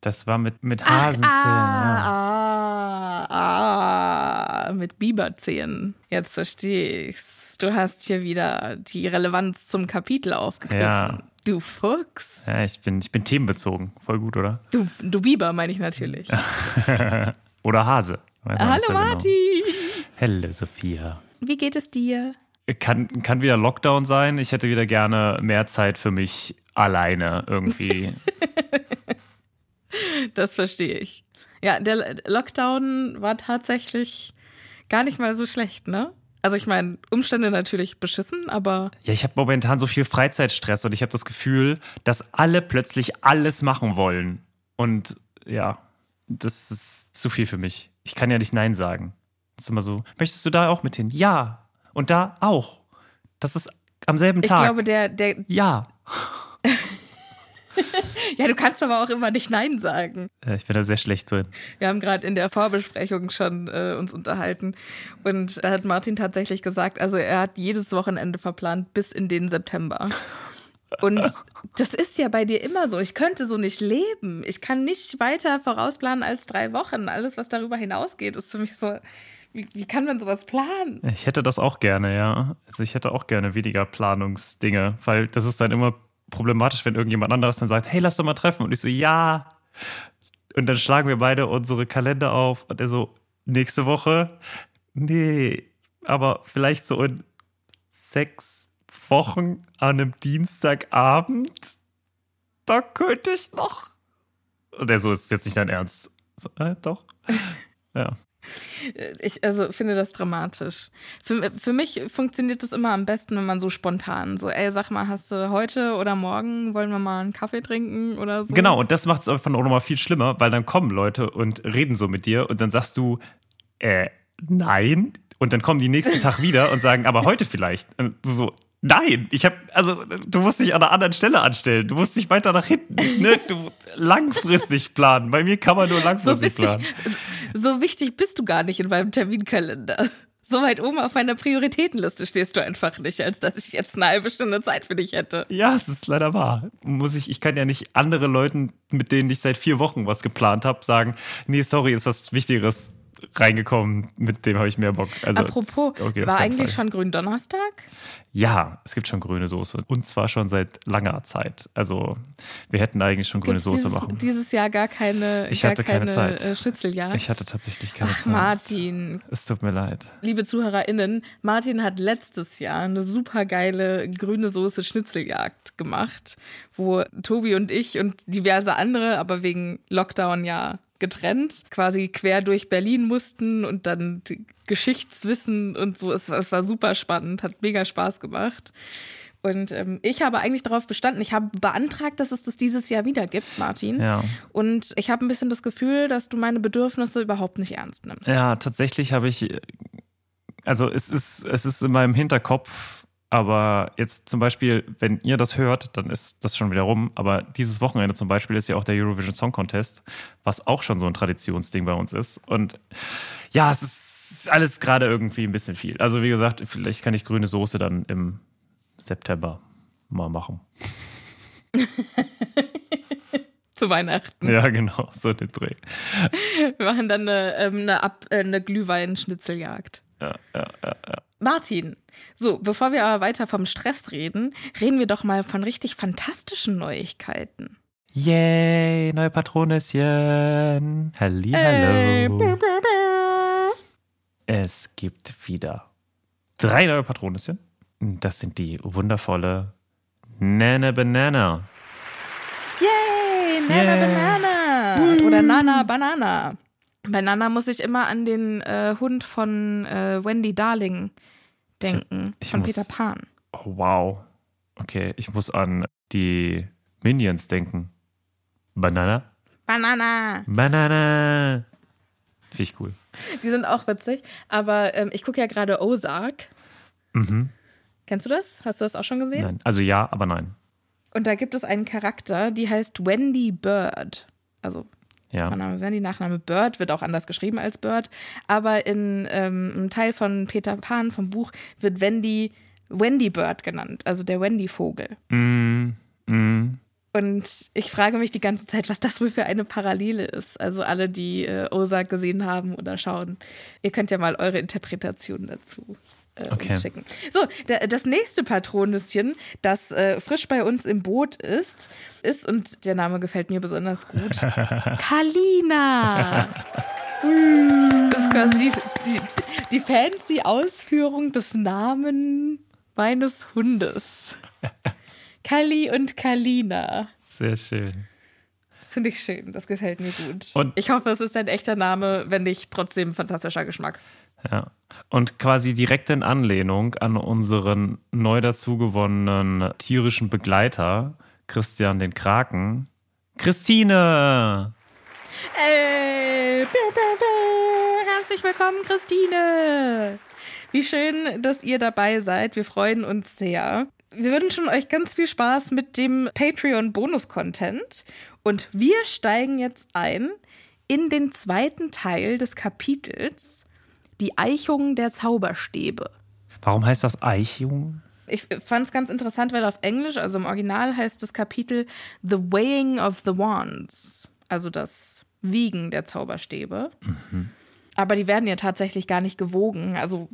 Das war mit, mit Ach, Hasenzähnen. ja. ah, ah, ah, mit Biberzähnen. Jetzt verstehe ich's. Du hast hier wieder die Relevanz zum Kapitel aufgegriffen. Ja. Du Fuchs. Ja, ich bin, ich bin themenbezogen. Voll gut, oder? Du, du Biber, meine ich natürlich. oder Hase. Weiß Hallo so genau. Martin. Hallo Sophia. Wie geht es dir? Kann, kann wieder Lockdown sein. Ich hätte wieder gerne mehr Zeit für mich alleine irgendwie. Das verstehe ich. Ja, der Lockdown war tatsächlich gar nicht mal so schlecht, ne? Also ich meine, Umstände natürlich beschissen, aber ja, ich habe momentan so viel Freizeitstress und ich habe das Gefühl, dass alle plötzlich alles machen wollen. Und ja, das ist zu viel für mich. Ich kann ja nicht Nein sagen. Das ist immer so, möchtest du da auch mit hin? Ja. Und da auch. Das ist am selben ich Tag. glaube, der, der, ja. ja, du kannst aber auch immer nicht Nein sagen. Ja, Ich bin da sehr schlecht drin. Wir haben gerade in der Vorbesprechung schon äh, uns unterhalten und da hat Martin tatsächlich gesagt, also er hat jedes Wochenende verplant bis in den September. Und das ist ja bei dir immer so. Ich könnte so nicht leben. Ich kann nicht weiter vorausplanen als drei Wochen. Alles, was darüber hinausgeht, ist für mich so. Wie, wie kann man sowas planen? Ich hätte das auch gerne, ja. Also ich hätte auch gerne weniger Planungsdinge, weil das ist dann immer problematisch, wenn irgendjemand anderes dann sagt, hey, lass doch mal treffen. Und ich so, ja. Und dann schlagen wir beide unsere Kalender auf und er so, nächste Woche? Nee, aber vielleicht so in sechs Wochen an einem Dienstagabend? Da könnte ich noch. Und er so, ist jetzt nicht dein Ernst. So, äh, doch. Ja. Ich also finde das dramatisch. Für, für mich funktioniert das immer am besten, wenn man so spontan so, ey, sag mal, hast du heute oder morgen, wollen wir mal einen Kaffee trinken oder so? Genau, und das macht es einfach auch nochmal viel schlimmer, weil dann kommen Leute und reden so mit dir und dann sagst du, äh, nein. Und dann kommen die nächsten Tag wieder und sagen, aber heute vielleicht. Und so, nein, ich habe, also du musst dich an einer anderen Stelle anstellen. Du musst dich weiter nach hinten. Ne? Du langfristig planen. Bei mir kann man nur so, langfristig bist planen. ich, so wichtig bist du gar nicht in meinem Terminkalender. So weit oben auf meiner Prioritätenliste stehst du einfach nicht, als dass ich jetzt eine halbe Stunde Zeit für dich hätte. Ja, es ist leider wahr. Muss ich, ich kann ja nicht andere Leuten, mit denen ich seit vier Wochen was geplant habe, sagen, nee, sorry, ist was Wichtigeres reingekommen, mit dem habe ich mehr Bock. Also, Apropos, okay, war eigentlich Fall. schon Gründonnerstag? Ja, es gibt schon grüne Soße. Und zwar schon seit langer Zeit. Also, wir hätten eigentlich schon grüne Gibt's Soße dieses, machen. Dieses Jahr gar keine, Ich gar hatte keine keine Zeit. Äh, Schnitzeljagd. Ich hatte tatsächlich keine Ach, Zeit. Martin. Es tut mir leid. Liebe ZuhörerInnen, Martin hat letztes Jahr eine super geile grüne Soße Schnitzeljagd gemacht, wo Tobi und ich und diverse andere, aber wegen Lockdown ja getrennt, quasi quer durch Berlin mussten und dann Geschichtswissen und so. Es, es war super spannend, hat mega Spaß gemacht. Und ähm, ich habe eigentlich darauf bestanden, ich habe beantragt, dass es das dieses Jahr wieder gibt, Martin. Ja. Und ich habe ein bisschen das Gefühl, dass du meine Bedürfnisse überhaupt nicht ernst nimmst. Ja, tatsächlich habe ich, also es ist, es ist in meinem Hinterkopf, aber jetzt zum Beispiel, wenn ihr das hört, dann ist das schon wieder rum. Aber dieses Wochenende zum Beispiel ist ja auch der Eurovision Song Contest, was auch schon so ein Traditionsding bei uns ist. Und ja, es ist alles gerade irgendwie ein bisschen viel. Also wie gesagt, vielleicht kann ich grüne Soße dann im September mal machen. Zu Weihnachten. Ja, genau, so den Dreh. Wir machen dann eine, ähm, eine, Ab äh, eine Glühwein-Schnitzeljagd. Ja, ja, ja, ja. Martin, so, bevor wir aber weiter vom Stress reden, reden wir doch mal von richtig fantastischen Neuigkeiten. Yay, neue Patronüschen. Halli, Äh, hallo. brr, brr. Es gibt wieder drei neue Patronüschen. Das sind die wundervolle Nana Banana. Yay, Nana Yay. Banana. Oder Nana Banana. Bei Nana muss ich immer an den äh, Hund von äh, Wendy Darling denken, Ich- ich von muss- Peter Pan. Oh, wow. Okay, ich muss an die Minions denken. Banana? Banana. Banana! Finde ich cool. Die sind auch witzig. Aber ähm, ich gucke ja gerade Ozark. Mhm. Kennst du das? Hast du das auch schon gesehen? Nein. Also ja, aber nein. Und da gibt es einen Charakter, die heißt Wendy Bird. Also Ja. Vorname Wendy, Nachname Bird, wird auch anders geschrieben als Bird. Aber in ähm, einem Teil von Peter Pan vom Buch wird Wendy Wendy Bird genannt, also der Wendy-Vogel. Mm, mm. Und ich frage mich die ganze Zeit, was das wohl für eine Parallele ist. Also alle, die äh, Ozark gesehen haben oder schauen, ihr könnt ja mal eure Interpretation dazu äh, Okay. schicken. So, der, das nächste Patronüschen, das äh, frisch bei uns im Boot ist, ist, und der Name gefällt mir besonders gut, Kalina. Das ist quasi die, die, die fancy Ausführung des Namen meines Hundes. Kali und Kalina. Sehr schön. Das finde ich schön, das gefällt mir gut. Und- ich hoffe, es ist ein echter Name, wenn nicht trotzdem fantastischer Geschmack. Ja. Und quasi direkt in Anlehnung an unseren neu dazugewonnenen tierischen Begleiter, Christian den Kraken. Christine! Ey, biu. herzlich willkommen, Christine. Wie schön, dass ihr dabei seid. Wir freuen uns sehr. Wir wünschen euch ganz viel Spaß mit dem Patreon-Bonus-Content. Und wir steigen jetzt ein in den zweiten Teil des Kapitels, die Eichung der Zauberstäbe. Warum heißt das Eichjung? Ich fand es ganz interessant, weil auf Englisch, also im Original heißt das Kapitel The Weighing of the Wands, also das Wiegen der Zauberstäbe. Aber die werden ja tatsächlich gar nicht gewogen. Also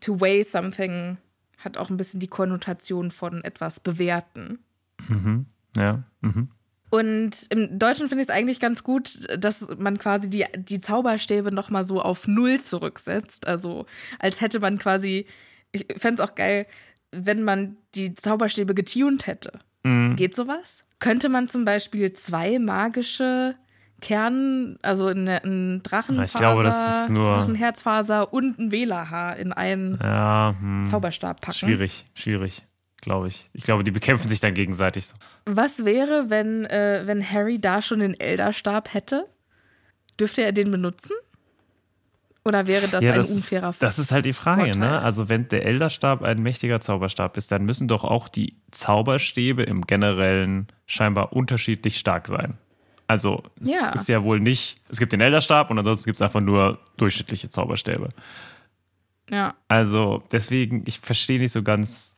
to weigh something hat auch ein bisschen die Konnotation von etwas bewerten. Mhm. Ja. Mhm. Und im Deutschen finde ich es eigentlich ganz gut, dass man quasi die, die Zauberstäbe nochmal so auf Null zurücksetzt. Also als hätte man quasi, ich fände es auch geil, wenn man die Zauberstäbe getuned hätte. Mhm. Geht sowas? Könnte man zum Beispiel zwei magische Kern, also eine- ein Drachenfaser, Ich glaube, das ist nur- Drachenherzfaser und ein Wählerhaar in einen Ja, hm. Zauberstab packen. schwierig, schwierig, glaube ich. Ich glaube, die bekämpfen sich dann gegenseitig. so. Was wäre, wenn, äh, wenn Harry da schon den Elderstab hätte? Dürfte er den benutzen? Oder wäre das ja, ein das, unfairer ist, das ist halt die Frage, Vorteil? ne? Also, wenn der Elderstab ein mächtiger Zauberstab ist, dann müssen doch auch die Zauberstäbe im Generellen scheinbar unterschiedlich stark sein. Also, es Ja. ist ja wohl nicht, es gibt den Elderstab und ansonsten gibt es einfach nur durchschnittliche Zauberstäbe. Ja. Also, deswegen, ich verstehe nicht so ganz,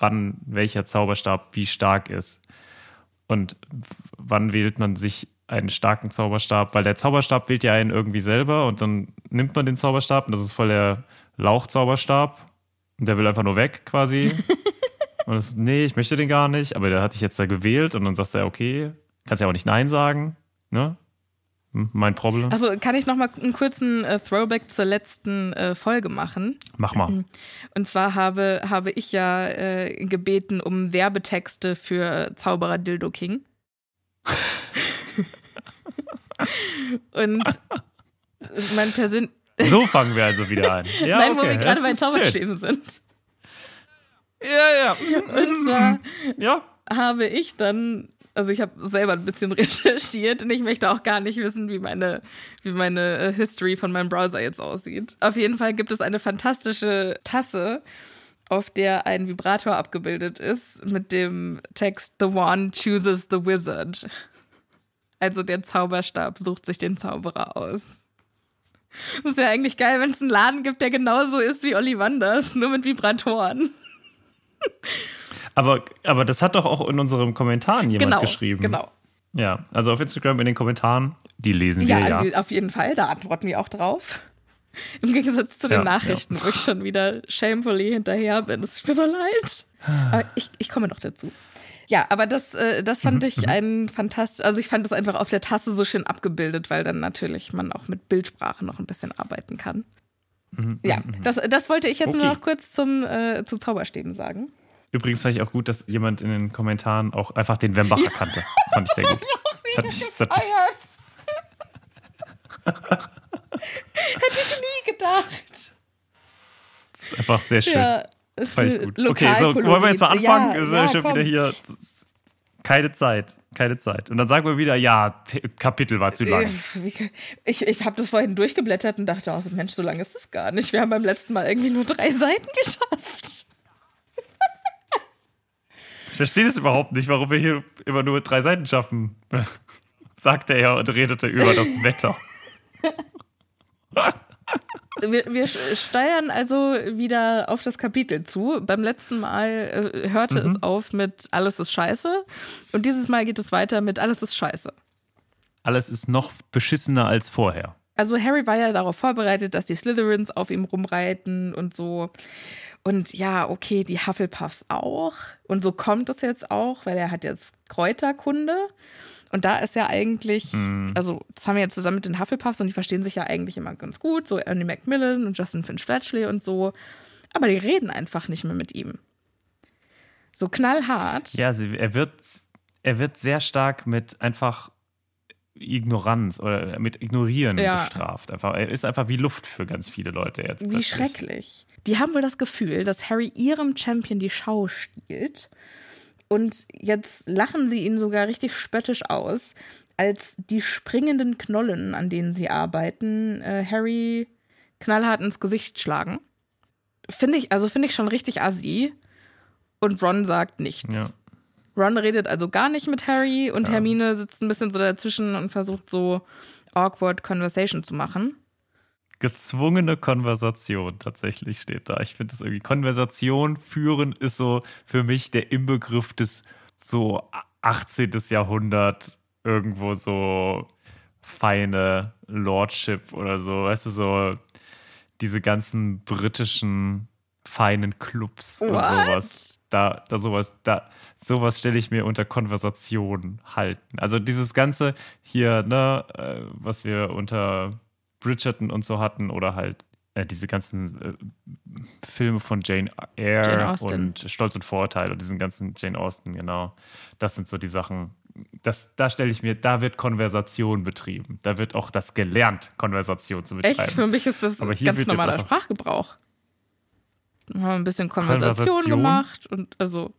wann welcher Zauberstab wie stark ist. Und wann wählt man sich einen starken Zauberstab? Weil der Zauberstab wählt ja einen irgendwie selber und dann nimmt man den Zauberstab und das ist voll der Lauchzauberstab. Und der will einfach nur weg quasi. und das, nee, ich möchte den gar nicht, aber der hat sich jetzt da gewählt und dann sagst du ja, okay, kannst ja auch nicht Nein sagen. Ne? Mein Problem. Also kann ich noch mal einen kurzen äh, Throwback zur letzten äh, Folge machen. Mach mal. Und zwar habe, habe ich ja äh, gebeten um Werbetexte für Zauberer Dildo King. Und mein persönlich So fangen wir also wieder an. Ja, Nein, wo okay, wir gerade bei. Zauberstäben sind. Ja, ja. Und zwar Ja. habe ich dann, also ich habe selber ein bisschen recherchiert und ich möchte auch gar nicht wissen, wie meine, wie meine äh, History von meinem Browser jetzt aussieht. Auf jeden Fall gibt es eine fantastische Tasse, auf der ein Vibrator abgebildet ist mit dem Text The One chooses the Wizard. Also der Zauberstab sucht sich den Zauberer aus. Das ist ja eigentlich geil, wenn es einen Laden gibt, der genauso ist wie Ollivanders, nur mit Vibratoren. Aber, aber das hat doch auch in unseren Kommentaren jemand genau, geschrieben. genau. Ja, also auf Instagram in den Kommentaren, die lesen wir Ja, ja. auf jeden Fall, da antworten wir auch drauf. Im Gegensatz zu den Ja, Nachrichten, wo ich schon wieder shamefully hinterher bin. Es tut mir so leid. Aber ich, ich komme noch dazu. Ja, aber das, äh, das fand ich ein fantastisch, also ich fand das einfach auf der Tasse so schön abgebildet, weil dann natürlich man auch mit Bildsprache noch ein bisschen arbeiten kann. Ja, das, das wollte ich jetzt nur Okay. noch kurz zum, äh, zu Zauberstäben sagen. Übrigens fand ich auch gut, dass jemand in den Kommentaren auch einfach den Wembacher kannte. Das fand ich sehr gut. Das hat mich, das hat mich, Hätte ich nie gedacht. das ist einfach sehr schön. Ja, Fand ich ist gut. Okay, so wollen wir jetzt mal anfangen? Ja, ist ja, schon komm. wieder hier. Keine Zeit, keine Zeit. Und dann sagen wir wieder, ja, Kapitel war zu lang. Wie- Ich, ich habe das vorhin durchgeblättert und dachte, oh, Mensch, so lange ist es gar nicht. Wir haben beim letzten Mal irgendwie nur drei Seiten geschafft. Verstehe das überhaupt nicht, warum wir hier immer nur drei Seiten schaffen. Sagte er und redete über das Wetter. Wir, wir steuern also wieder auf das Kapitel zu. Beim letzten Mal äh, hörte Mhm. es auf mit Alles ist scheiße. Und dieses Mal geht es weiter mit Alles ist scheiße. Alles ist noch beschissener als vorher. Also Harry war ja darauf vorbereitet, dass die Slytherins auf ihm rumreiten und so. Und ja, okay, die Hufflepuffs auch. Und so kommt es jetzt auch, weil er hat jetzt Kräuterkunde. Und da ist ja eigentlich, also das haben wir jetzt zusammen mit den Hufflepuffs und die verstehen sich ja eigentlich immer ganz gut, so Ernie Macmillan und Justin Finch Fletchley und so. Aber die reden einfach nicht mehr mit ihm. So knallhart. Ja, sie, er, wird, er wird sehr stark mit einfach Ignoranz oder mit Ignorieren Ja. bestraft. Einfach, er ist einfach wie Luft für ganz viele Leute jetzt. Wie plötzlich. schrecklich. Die haben wohl das Gefühl, dass Harry ihrem Champion die Schau stiehlt. Und jetzt lachen sie ihn sogar richtig spöttisch aus, als die springenden Knollen, an denen sie arbeiten, äh, Harry knallhart ins Gesicht schlagen. Finde ich, also finde ich schon richtig assi. Und Ron sagt nichts. Ja. Ron redet also gar nicht mit Harry und Hermine sitzt ein bisschen so dazwischen und versucht so awkward Conversation zu machen. Gezwungene Konversation tatsächlich steht da. Ich finde das irgendwie, Konversation führen ist so für mich der Inbegriff des so 18. Jahrhundert irgendwo so feine Lordship oder so, weißt du, so diese ganzen britischen feinen Clubs und What? sowas. Da, da sowas, da, sowas stelle ich mir unter Konversation halten. Also dieses ganze hier, ne, äh, was wir unter Bridgerton und so hatten oder halt äh, diese ganzen äh, Filme von Jane Eyre Jane und Stolz und Vorurteil und diesen ganzen Jane Austen, genau. Das sind so die Sachen. Das, da stelle ich mir, da wird Konversation betrieben. Da wird auch das gelernt, Konversation zu betreiben. Echt? Für mich ist das Aber hier ganz normaler Sprachgebrauch. Dann haben wir ein bisschen Konversation, Konversation? gemacht und also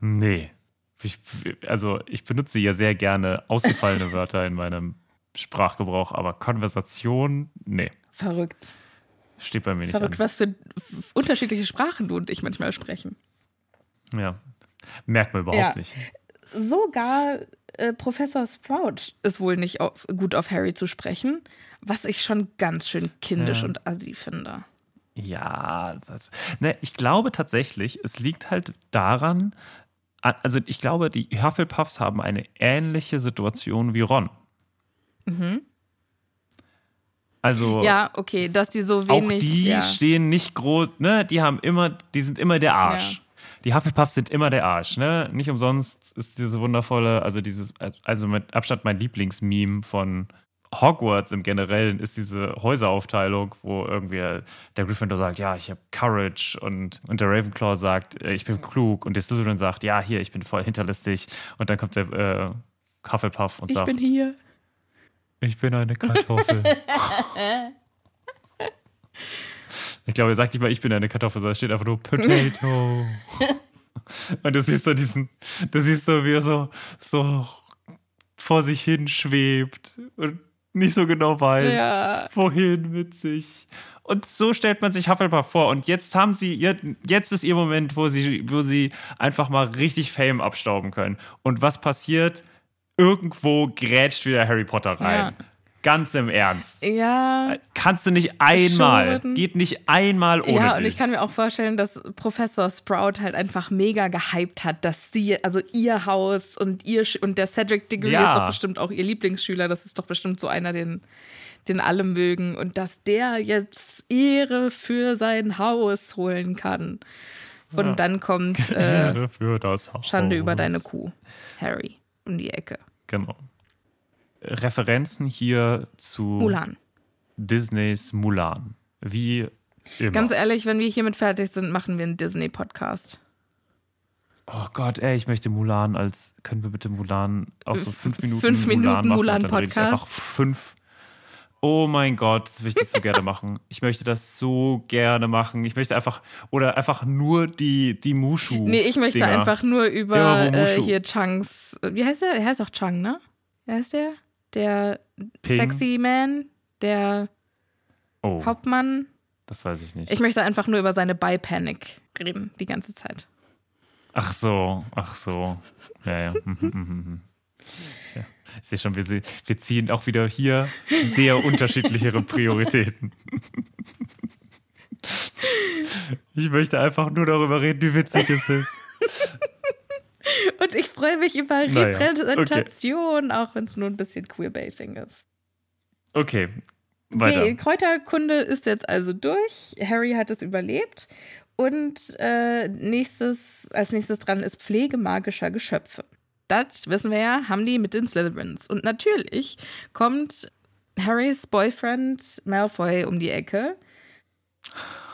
Nee. Ich, also ich benutze ja sehr gerne ausgefallene Wörter in meinem Sprachgebrauch, aber Konversation, nee, verrückt. steht bei mir nicht Verrückt, an. was für unterschiedliche Sprachen du und ich manchmal sprechen. Ja. Merkt man überhaupt Ja. nicht. Sogar äh, Professor Sprout ist wohl nicht auf, gut auf Harry zu sprechen, was ich schon ganz schön kindisch Ja. und assi finde. Ja, das, ne, ich glaube tatsächlich, es liegt halt daran, also ich glaube, die Hufflepuffs haben eine ähnliche Situation wie Ron. Also Ja, okay, dass die so auch wenig. die ja. stehen nicht groß, ne, die haben immer, die sind immer der Arsch. Ja. Die Hufflepuffs sind immer der Arsch, ne? Nicht umsonst ist diese wundervolle, also dieses, also mit Abstand mein Lieblingsmeme von Hogwarts im Generellen ist diese Häuseraufteilung, wo irgendwie der Gryffindor sagt, ja, ich habe Courage und, und der Ravenclaw sagt, äh, ich bin klug und der Slytherin sagt, ja, hier, ich bin voll hinterlistig und dann kommt der äh, Hufflepuff und Ich sagt, bin hier. Ich bin eine Kartoffel. Ich glaube, er sagt nicht mal, ich bin eine Kartoffel, sondern es steht einfach nur Potato. Und du siehst so diesen, du siehst so, wie er so, so vor sich hin schwebt und nicht so genau weiß, Ja. wohin mit sich. Und so stellt man sich Hufflepuff vor. Und jetzt haben sie, ihr- jetzt ist ihr Moment, wo sie, wo sie einfach mal richtig Fame abstauben können. Und was passiert? Irgendwo grätscht wieder Harry Potter rein. Ja. Ganz im Ernst. Ja, Kannst du nicht einmal, Schon. geht nicht einmal ohne ja, dich. und ich kann mir auch vorstellen, dass Professor Sprout halt einfach mega gehypt hat, dass sie, also ihr Haus und ihr und der Cedric Diggory Ja. ist doch bestimmt auch ihr Lieblingsschüler, das ist doch bestimmt so einer, den, den alle mögen und dass der jetzt Ehre für sein Haus holen kann. Und Ja. dann kommt äh, Ehre für das Haus. Schande über deine Kuh, Harry, um die Ecke. Genau. Referenzen hier zu Mulan. Disneys Mulan. Wie immer. Ganz ehrlich, wenn wir hiermit fertig sind, machen wir einen Disney-Podcast. oh Gott, ey, ich möchte Mulan als. Können wir bitte Mulan auch so fünf Minuten Fünf Minuten Mulan machen? Mulan rede ich Podcast. Einfach fünf. Oh mein Gott, das möchte ich so gerne machen. Ich möchte das so gerne machen. Ich möchte einfach, oder einfach nur die, die Mushu. Nee, ich möchte Dinger. einfach nur über äh, hier Chunks. Wie heißt der? Der heißt auch Chung, ne? Wie heißt der? Der Ping. Sexy Man, der Oh, Hauptmann. das weiß ich nicht. Ich möchte einfach nur über seine Bi-Panic reden, die ganze Zeit. Ach so, ach so. Ja, ja. Mhm, mhm, mhm. ja. Ich sehe schon, wir, wir ziehen auch wieder hier sehr unterschiedlichere Prioritäten. Ich möchte einfach nur darüber reden, wie witzig es ist. Und ich freue mich über Naja, Repräsentation, auch wenn es nur ein bisschen Queerbaiting ist. Okay, Die weiter. Kräuterkunde ist jetzt also durch. Harry hat es überlebt. Und äh, nächstes, als nächstes dran ist Pflege magischer Geschöpfe. Das wissen wir ja, haben die mit den Slytherins. Und natürlich kommt Harrys Boyfriend Malfoy um die Ecke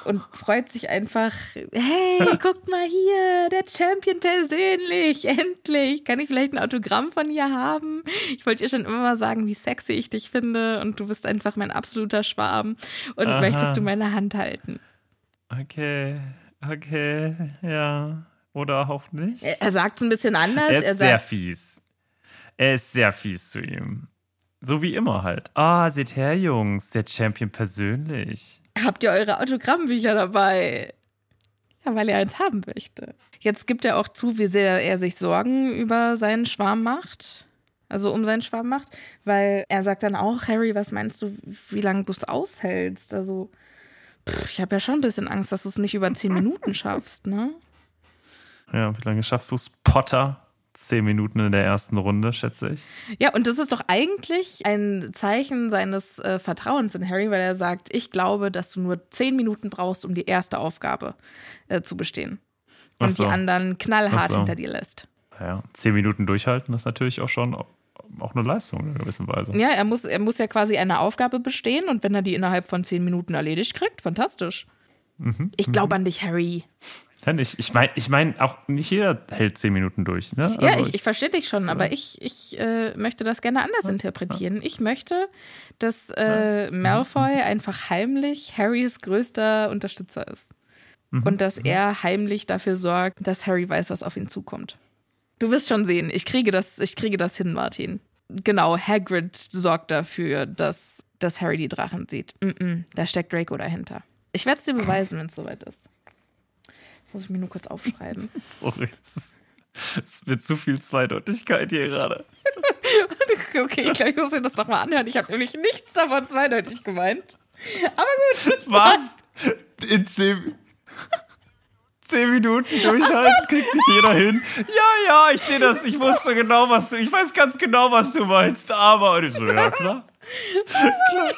und freut sich einfach, hey, guckt mal hier, der Champion persönlich, endlich. Kann ich vielleicht ein Autogramm von ihr haben? Ich wollte ihr schon immer mal sagen, wie sexy ich dich finde und du bist einfach mein absoluter Schwarm und Aha. möchtest du meine Hand halten? Okay, okay, ja. Oder auch nicht. Er, sagt es ein bisschen anders. Er ist er sehr fies. Er ist sehr fies zu ihm. So wie immer halt. Ah, seht her, Jungs, der Champion persönlich. habt ihr eure Autogrammbücher dabei? Ja, weil er eins haben möchte. Jetzt gibt er auch zu, wie sehr er sich Sorgen über seinen Schwarm macht. Also um seinen Schwarm macht. Weil er sagt dann auch, Harry, was meinst du, wie lange du es aushältst? Also, pff, ich habe ja schon ein bisschen Angst, dass du es nicht über zehn Minuten schaffst, ne? Ja, wie lange schaffst du es? Potter? Zehn Minuten in der ersten Runde, schätze ich. Ja, und das ist doch eigentlich ein Zeichen seines äh, Vertrauens in Harry, weil er sagt, ich glaube, dass du nur zehn Minuten brauchst, um die erste Aufgabe äh, zu bestehen. Und so. die anderen knallhart so. hinter dir lässt. Ja, zehn Minuten durchhalten ist natürlich auch schon auch eine Leistung in einer gewissen Weise. Ja, er muss, er muss ja quasi eine Aufgabe bestehen und wenn er die innerhalb von zehn Minuten erledigt kriegt, fantastisch. Mhm, Ich glaube an dich, Harry. Ja, nicht. Ich meine, ich mein, auch nicht jeder hält zehn Minuten durch. Ne? Ja, Also ich, ich verstehe dich schon, so. aber ich, ich äh, möchte das gerne anders interpretieren. Ich möchte, dass äh, Malfoy einfach heimlich Harrys größter Unterstützer ist. Mhm. Und dass er heimlich dafür sorgt, dass Harry weiß, was auf ihn zukommt. Du wirst schon sehen, ich kriege das, ich kriege das hin, Martin. Genau, Hagrid sorgt dafür, dass, dass Harry die Drachen sieht. Mm -mm, da steckt Draco dahinter. Ich werde es dir beweisen, wenn es soweit ist. Muss ich mir nur kurz aufschreiben. Sorry, es ist, mir zu viel Zweideutigkeit hier gerade. Okay, ich glaube, ich muss mir das nochmal anhören. Ich habe nämlich nichts davon zweideutig gemeint. Aber gut. Was? In zehn, zehn Minuten durchhalten kriegt nicht jeder hin. Ja, ja, ich sehe das. Ich wusste genau, was du. Ich weiß ganz genau, was du meinst. Aber und ich so, ja klar. klar.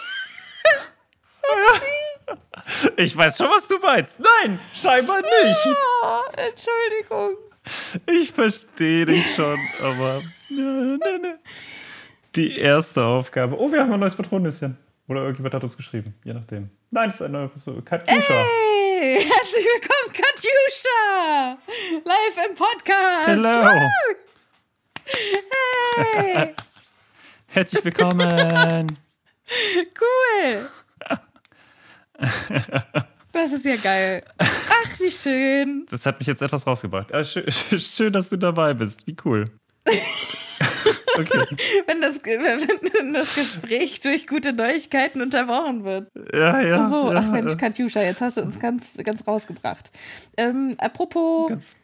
Ich weiß schon, was du meinst. Nein, scheinbar nicht. Ah, Entschuldigung. Ich verstehe dich schon, aber. Ne, ne, ne. Die erste Aufgabe. Oh, wir haben ein neues Patronüschen. Oder irgendjemand hat uns geschrieben, je nachdem. Nein, es ist ein neues. Katjuscha. Hey, herzlich willkommen, Katjuscha. Live im Podcast. Hello. Hey, Herzlich willkommen. cool. Das ist ja geil. Ach, wie schön. Das hat mich jetzt etwas rausgebracht. Ah, schön, schön, dass du dabei bist. Wie cool. Okay. wenn, das, wenn das Gespräch durch gute Neuigkeiten unterbrochen wird. Ja, ja. Ach, so. ja, Ach Mensch, Katjuscha, jetzt hast du uns ganz, ganz rausgebracht. Ähm, apropos ganz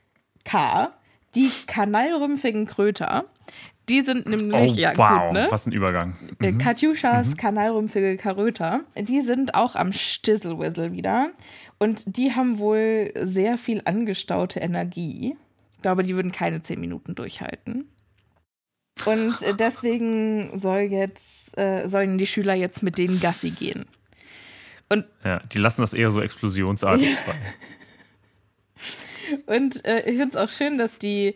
K, die kanalrümpfigen Kröter, die sind nämlich, oh, ja wow, gut, ne? was ein Übergang. Äh, mhm. Katjuschas mhm. kanalrümpfige Karöter, die sind auch am Stizzlewizzle wieder. Und die haben wohl sehr viel angestaute Energie. Ich glaube, die würden keine zehn Minuten durchhalten. Und äh, deswegen soll jetzt, äh, sollen die Schüler jetzt mit denen Gassi gehen. Und ja, die lassen das eher so explosionsartig ja. Und äh, ich finde es auch schön, dass die,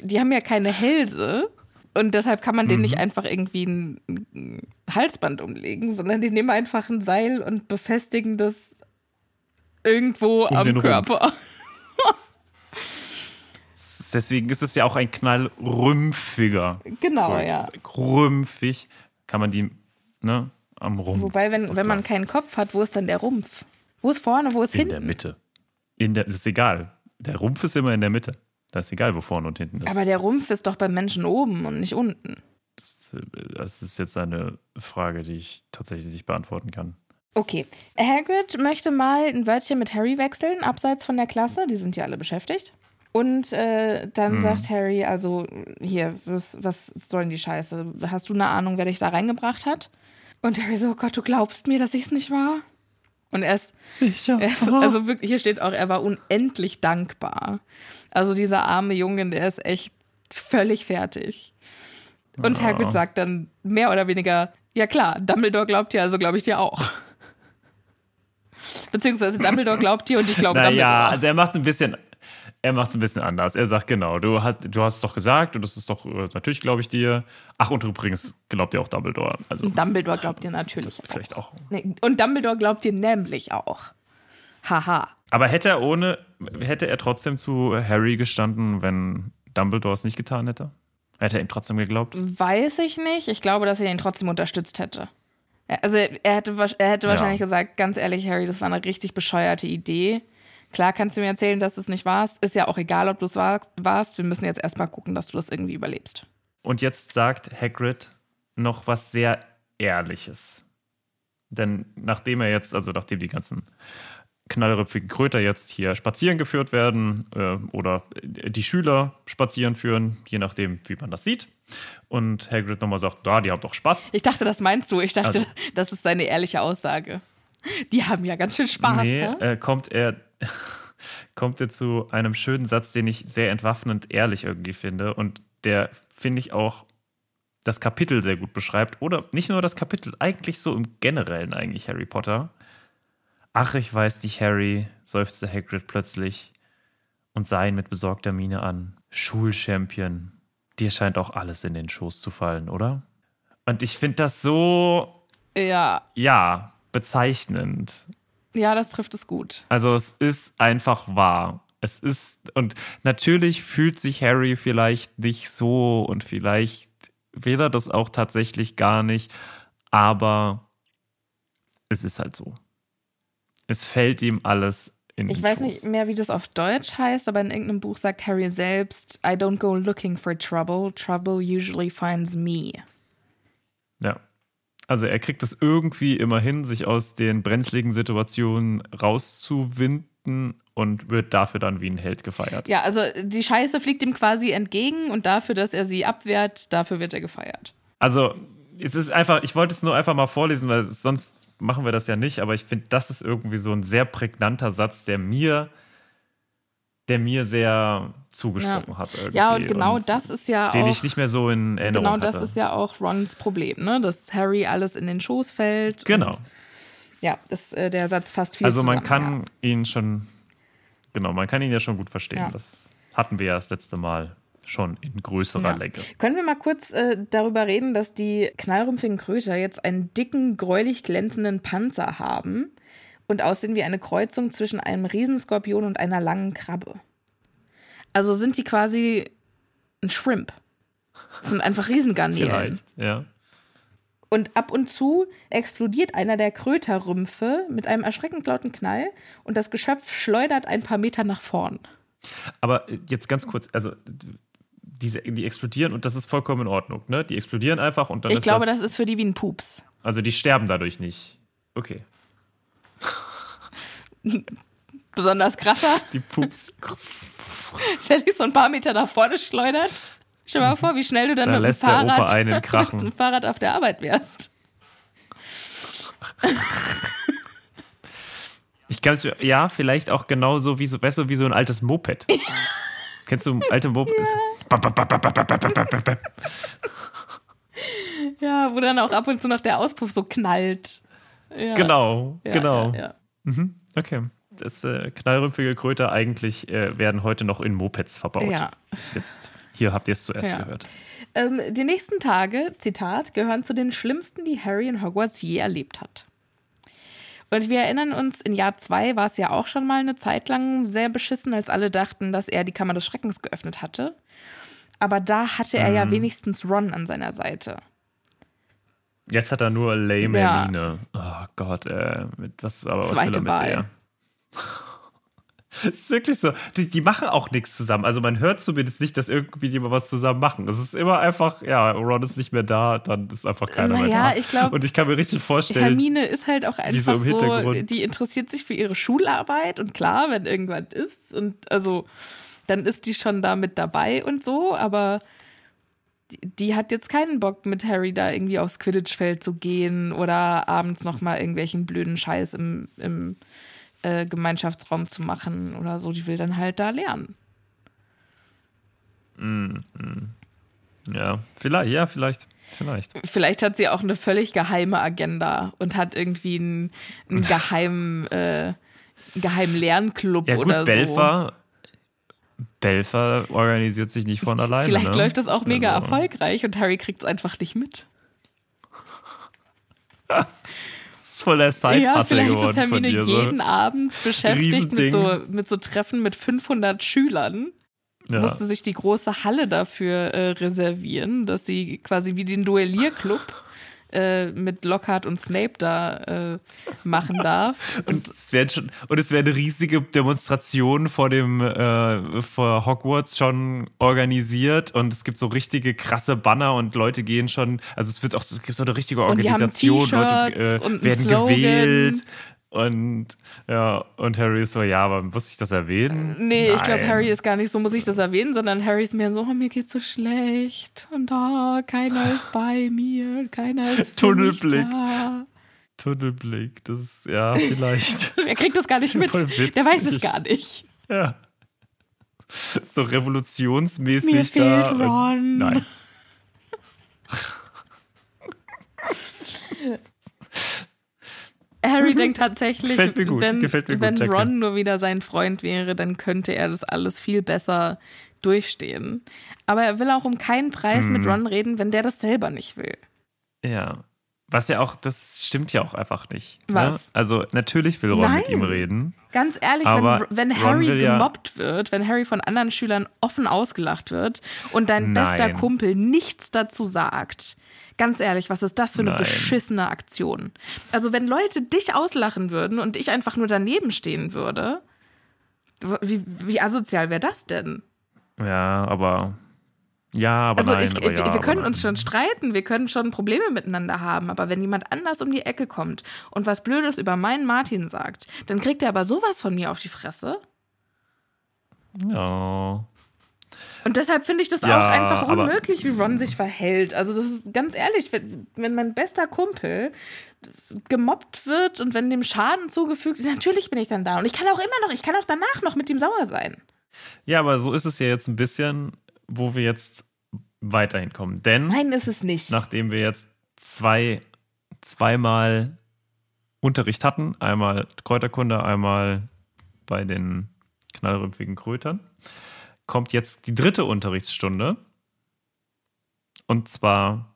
die haben ja keine Hälse. Und deshalb kann man mhm. nicht einfach irgendwie ein, ein Halsband umlegen, sondern die nehmen einfach ein Seil und befestigen das irgendwo um am Körper. Deswegen ist es ja auch ein knallrümpfiger. Genau, Gold. ja. Rümpfig kann man die ne, am Rumpf. Wobei, wenn, wenn man keinen Kopf hat, wo ist dann der Rumpf? Wo ist vorne, wo ist in hinten? In der Mitte. In der, das ist egal. Der Rumpf ist immer in der Mitte. Da ist egal, wo vorne und hinten ist. Aber der Rumpf ist doch beim Menschen oben und nicht unten. Das, das ist jetzt eine Frage, die ich tatsächlich nicht beantworten kann. Okay. Hagrid möchte mal ein Wörtchen mit Harry wechseln, abseits von der Klasse. Die sind ja alle beschäftigt. Und äh, dann hm. sagt Harry, also hier, was, was sollen die Scheiße? Hast du eine Ahnung, wer dich da reingebracht hat? Und Harry so, oh Gott, du glaubst mir, dass ich es nicht war? Und er ist, Sicher. Er ist, also wirklich, hier steht auch, er war unendlich dankbar. Also dieser arme Junge, der ist echt völlig fertig. Und oh. Hagrid sagt dann mehr oder weniger, ja klar, Dumbledore glaubt dir, also glaube ich dir auch. Beziehungsweise Dumbledore glaubt dir und ich glaube naja, Dumbledore. Ja, also er macht es ein bisschen, er macht es ein bisschen anders. Er sagt, genau, du hast, du hast es doch gesagt und das ist doch, äh, natürlich glaube ich dir. Ach, und übrigens glaubt dir auch Dumbledore. Also, Dumbledore glaubt dir natürlich. Das vielleicht auch. Nee, und Dumbledore glaubt dir nämlich auch. Haha. Aber hätte er ohne, hätte er trotzdem zu Harry gestanden, wenn Dumbledore es nicht getan hätte? Hätte er ihm trotzdem geglaubt? Weiß ich nicht. Ich glaube, dass er ihn trotzdem unterstützt hätte. Also er hätte, er hätte wahrscheinlich ja. gesagt, ganz ehrlich, Harry, das war eine richtig bescheuerte Idee. Klar kannst du mir erzählen, dass du es nicht warst. Ist ja auch egal, ob du es warst. Wir müssen jetzt erstmal gucken, dass du das irgendwie überlebst. Und jetzt sagt Hagrid noch was sehr Ehrliches. Denn nachdem er jetzt, also nachdem die ganzen knallrüpfigen Kröter jetzt hier spazieren geführt werden äh, oder die Schüler spazieren führen, je nachdem, wie man das sieht. Und Hagrid nochmal sagt, da, die haben doch Spaß. Ich dachte, das meinst du. Ich dachte, also, das ist seine ehrliche Aussage. Die haben ja ganz schön Spaß. Nee, äh, kommt er kommt er zu einem schönen Satz, den ich sehr entwaffnend ehrlich irgendwie finde und der, finde ich, auch das Kapitel sehr gut beschreibt. Oder nicht nur das Kapitel, eigentlich so im Generellen eigentlich Harry Potter. Ach, ich weiß dich, Harry, seufzte Hagrid plötzlich und sah ihn mit besorgter Miene an. Schulchampion, dir scheint auch alles in den Schoß zu fallen, oder? Und ich finde das so. Ja. Ja, bezeichnend. Ja, das trifft es gut. Also es ist einfach wahr. Es ist, und natürlich fühlt sich Harry vielleicht nicht so und vielleicht will er das auch tatsächlich gar nicht, aber es ist halt so. Es fällt ihm alles in Ich weiß Schoß. nicht mehr, wie das auf Deutsch heißt, aber in irgendeinem Buch sagt Harry selbst, I don't go looking for trouble, trouble usually finds me. Ja. Also er kriegt es irgendwie immer hin, sich aus den brenzligen Situationen rauszuwinden und wird dafür dann wie ein Held gefeiert. Ja, also die Scheiße fliegt ihm quasi entgegen und dafür, dass er sie abwehrt, dafür wird er gefeiert. Also es ist einfach, ich wollte es nur einfach mal vorlesen, weil sonst machen wir das ja nicht, aber ich finde, das ist irgendwie so ein sehr prägnanter Satz, der mir der mir sehr zugesprochen ja. hat. Irgendwie. Ja, und genau und das ist ja den auch. Den ich nicht mehr so in Erinnerung Genau, das hatte. ist ja auch Rons Problem, ne? Dass Harry alles in den Schoß fällt. Genau. Ja, das, äh, der Satz fast viel Also man kann ja. ihn schon, genau, man kann ihn ja schon gut verstehen. Ja. Das hatten wir ja das letzte Mal schon in größerer ja. Länge. Können wir mal kurz äh, darüber reden, dass die knallrumpfigen Kröter jetzt einen dicken, gräulich glänzenden Panzer haben? und aussehen wie eine Kreuzung zwischen einem Riesenskorpion und einer langen Krabbe. Also sind die quasi ein Shrimp. Das sind einfach Riesengarnelen. Vielleicht, ja. Und ab und zu explodiert einer der Kröterrümpfe mit einem erschreckend lauten Knall und das Geschöpf schleudert ein paar Meter nach vorn. Aber jetzt ganz kurz, also diese, die explodieren und das ist vollkommen in Ordnung, ne? Die explodieren einfach und dann ich ist glaube, das, das ist für die wie ein Pups. Also die sterben dadurch nicht. Okay. Besonders krasser, Die Pups. wenn dich so ein paar Meter nach vorne schleudert. Stell dir mal vor, wie schnell du dann Da mit dem Fahrrad, mit dem Fahrrad auf der Arbeit wärst. Ich kann es ja, vielleicht auch genauso wie so, weißt du, wie so ein altes Moped. Kennst du alte Moped? Ja, wo dann auch ab und zu noch der Auspuff so knallt. Ja. Genau, Ja, genau. Mhm, okay. Das äh, knallrümpfige Kröter eigentlich äh, werden heute noch in Mopeds verbaut. Ja. Jetzt, hier habt ihr es zuerst gehört. Ähm, die nächsten Tage, Zitat, gehören zu den schlimmsten, die Harry in Hogwarts je erlebt hat. Und wir erinnern uns, in Jahr zwei war es ja auch schon mal eine Zeit lang sehr beschissen, als alle dachten, dass er die Kammer des Schreckens geöffnet hatte. Aber da hatte er Mhm. ja wenigstens Ron an seiner Seite. Jetzt hat er nur lame Ja. Hermine. Oh Gott, äh, mit was, aber was will Zweite er mit Wahl. der? Es ist wirklich so. Die, die machen auch nichts zusammen. Also man hört zumindest nicht, dass irgendwie die mal was zusammen machen. Es ist immer einfach, ja, Ron ist nicht mehr da, dann ist einfach keiner mehr Naja, da. ich glaub, Und ich kann mir richtig vorstellen, Hermine ist halt auch so einfach im so, Hintergrund. die interessiert sich für ihre Schularbeit und klar, wenn irgendwas ist und also dann ist die schon da mit dabei und so, aber die, die hat jetzt keinen Bock mit Harry da irgendwie aufs Quidditch-Feld zu gehen oder abends nochmal irgendwelchen blöden Scheiß im, im äh, Gemeinschaftsraum zu machen oder so. Die will dann halt da lernen. ja, vielleicht, ja, vielleicht, vielleicht. Vielleicht hat sie auch eine völlig geheime Agenda und hat irgendwie einen, einen geheimen, äh, geheimen Lernclub Ja gut, oder so. Belfer, Belfer organisiert sich nicht von alleine. Vielleicht ne? läuft das auch mega Also, erfolgreich und Harry kriegt es einfach nicht mit. Voll der side ja, geworden ist von dir. So. jeden Abend beschäftigt mit so, mit so Treffen mit 500 Schülern. Ja. Musste sich die große Halle dafür äh, reservieren, dass sie quasi wie den Duellierclub äh, mit Lockhart und Snape da äh, machen darf. Und es werden schon und es werden riesige Demonstrationen vor dem äh, vor Hogwarts schon organisiert und es gibt so richtige krasse Banner und Leute gehen schon, also es wird auch es gibt so eine richtige Und die haben Organisation, Leute äh, werden Slogan. gewählt und ja und Harry ist so ja, aber muss ich das erwähnen? Nee, ich glaube, Nein. Harry ist gar nicht so, muss ich das erwähnen, sondern Harry ist mehr so, oh, mir geht's so schlecht und oh, keiner ist bei mir, keiner ist Tunnelblick. Da. Tunnelblick, das ist ja vielleicht Er kriegt das gar nicht mit. Der weiß es gar nicht. ja so revolutionsmäßig Mir da. fehlt und- Ron. Nein. Harry denkt tatsächlich, gut, wenn, gut, wenn. Ron nur wieder sein Freund wäre, dann könnte er das alles viel besser durchstehen. Aber er will auch um keinen Preis Hm. mit Ron reden, wenn der das selber nicht will. Ja. Was ja auch, das stimmt ja auch einfach nicht. Ne? Was? Also natürlich will Ron mit Nein. ihm reden. Ganz ehrlich, wenn, wenn Harry will ja- gemobbt wird, wenn Harry von anderen Schülern offen ausgelacht wird und dein bester Nein. Kumpel nichts dazu sagt, ganz ehrlich, was ist das für eine Nein. beschissene Aktion? Also wenn Leute dich auslachen würden und ich einfach nur daneben stehen würde, wie, wie asozial wäre das denn? Ja, aber. Ja, aber Also nein. ich, aber wir, ja, wir aber können nein. uns schon streiten, wir können schon Probleme miteinander haben, aber wenn jemand anders um die Ecke kommt und was Blödes über meinen Martin sagt, dann kriegt er aber sowas von mir auf die Fresse. Ja. Und deshalb finde ich das Ja, auch einfach unmöglich, wie Ron sich verhält. Also das ist ganz ehrlich, wenn, wenn mein bester Kumpel gemobbt wird und wenn dem Schaden zugefügt ist, natürlich bin ich dann da. Und ich kann auch immer noch, ich kann auch danach noch mit ihm sauer sein. ja, aber so ist es ja jetzt ein bisschen, wo wir jetzt weiterhin kommen. Denn Nein, ist es nicht. nachdem wir jetzt zwei, zweimal Unterricht hatten, einmal Kräuterkunde, einmal bei den knallrümpfigen Krötern, kommt jetzt die dritte Unterrichtsstunde. Und zwar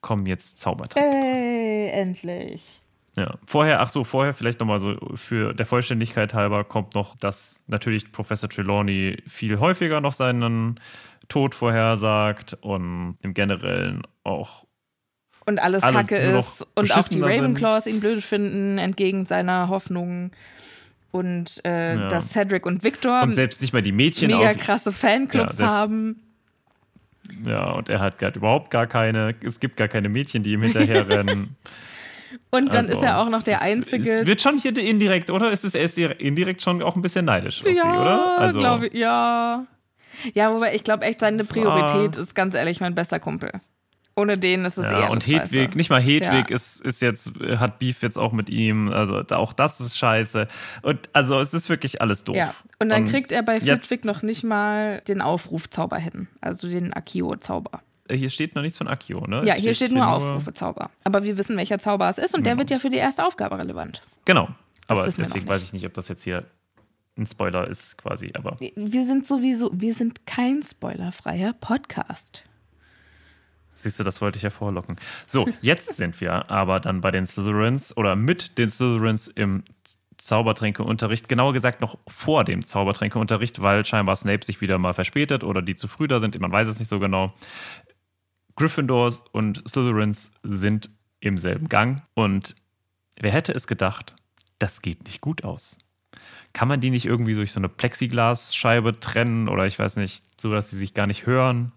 kommen jetzt Zaubertränke. Ey, endlich. Ja, vorher, ach so, vorher vielleicht nochmal so für der Vollständigkeit halber kommt noch, dass natürlich Professor Trelawney viel häufiger noch seinen Tod vorhersagt und im Generellen auch Und alles alle kacke ist und auch die beschissener sind. Ravenclaws ihn blöd finden, entgegen seiner Hoffnungen. Und äh, Ja. dass Cedric und Victor Und selbst nicht mal die Mädchen mega auf. krasse Fanclubs Ja, haben. Ja, und er hat gerade überhaupt gar keine, es gibt gar keine Mädchen, die ihm hinterherrennen. Und dann Also, ist er auch noch der einzige. Es wird schon hier indirekt, oder? Ist es er ist indirekt schon auch ein bisschen neidisch auf sie, oder? Also, ja, glaube ich, ja. Ja, wobei ich glaube echt, seine war- Priorität ist ganz ehrlich mein bester Kumpel. Ohne den ist es Ja, eher und alles scheiße. Hedwig, nicht mal Hedwig Ja. ist, ist jetzt, hat Beef jetzt auch mit ihm. Also auch das ist scheiße. Und also es ist wirklich alles doof. Ja, und dann kriegt er bei Flitwick noch nicht mal den Aufrufzauber hin. Also den Akio-Zauber. Äh, Hier steht noch nichts von Akio, ne? Ja, hier steht nur Aufrufezauber. Aber wir wissen, welcher Zauber es ist und der wird ja für die erste Aufgabe relevant. Genau. Aber deswegen weiß ich nicht, ob das jetzt hier ein Spoiler ist, quasi. Aber Wir sind sowieso, wir sind kein spoilerfreier Podcast. Siehst du, das wollte ich ja vorlocken. So, jetzt sind wir aber dann bei den Slytherins oder mit den Slytherins im Zaubertränkeunterricht. Genauer gesagt noch vor dem Zaubertränkeunterricht, weil scheinbar Snape sich wieder mal verspätet oder die zu früh da sind. Man weiß es nicht so genau. Gryffindors und Slytherins sind im selben Gang und wer hätte es gedacht, das geht nicht gut aus. Kann man die nicht irgendwie durch so eine Plexiglasscheibe trennen oder ich weiß nicht, so dass sie sich gar nicht hören?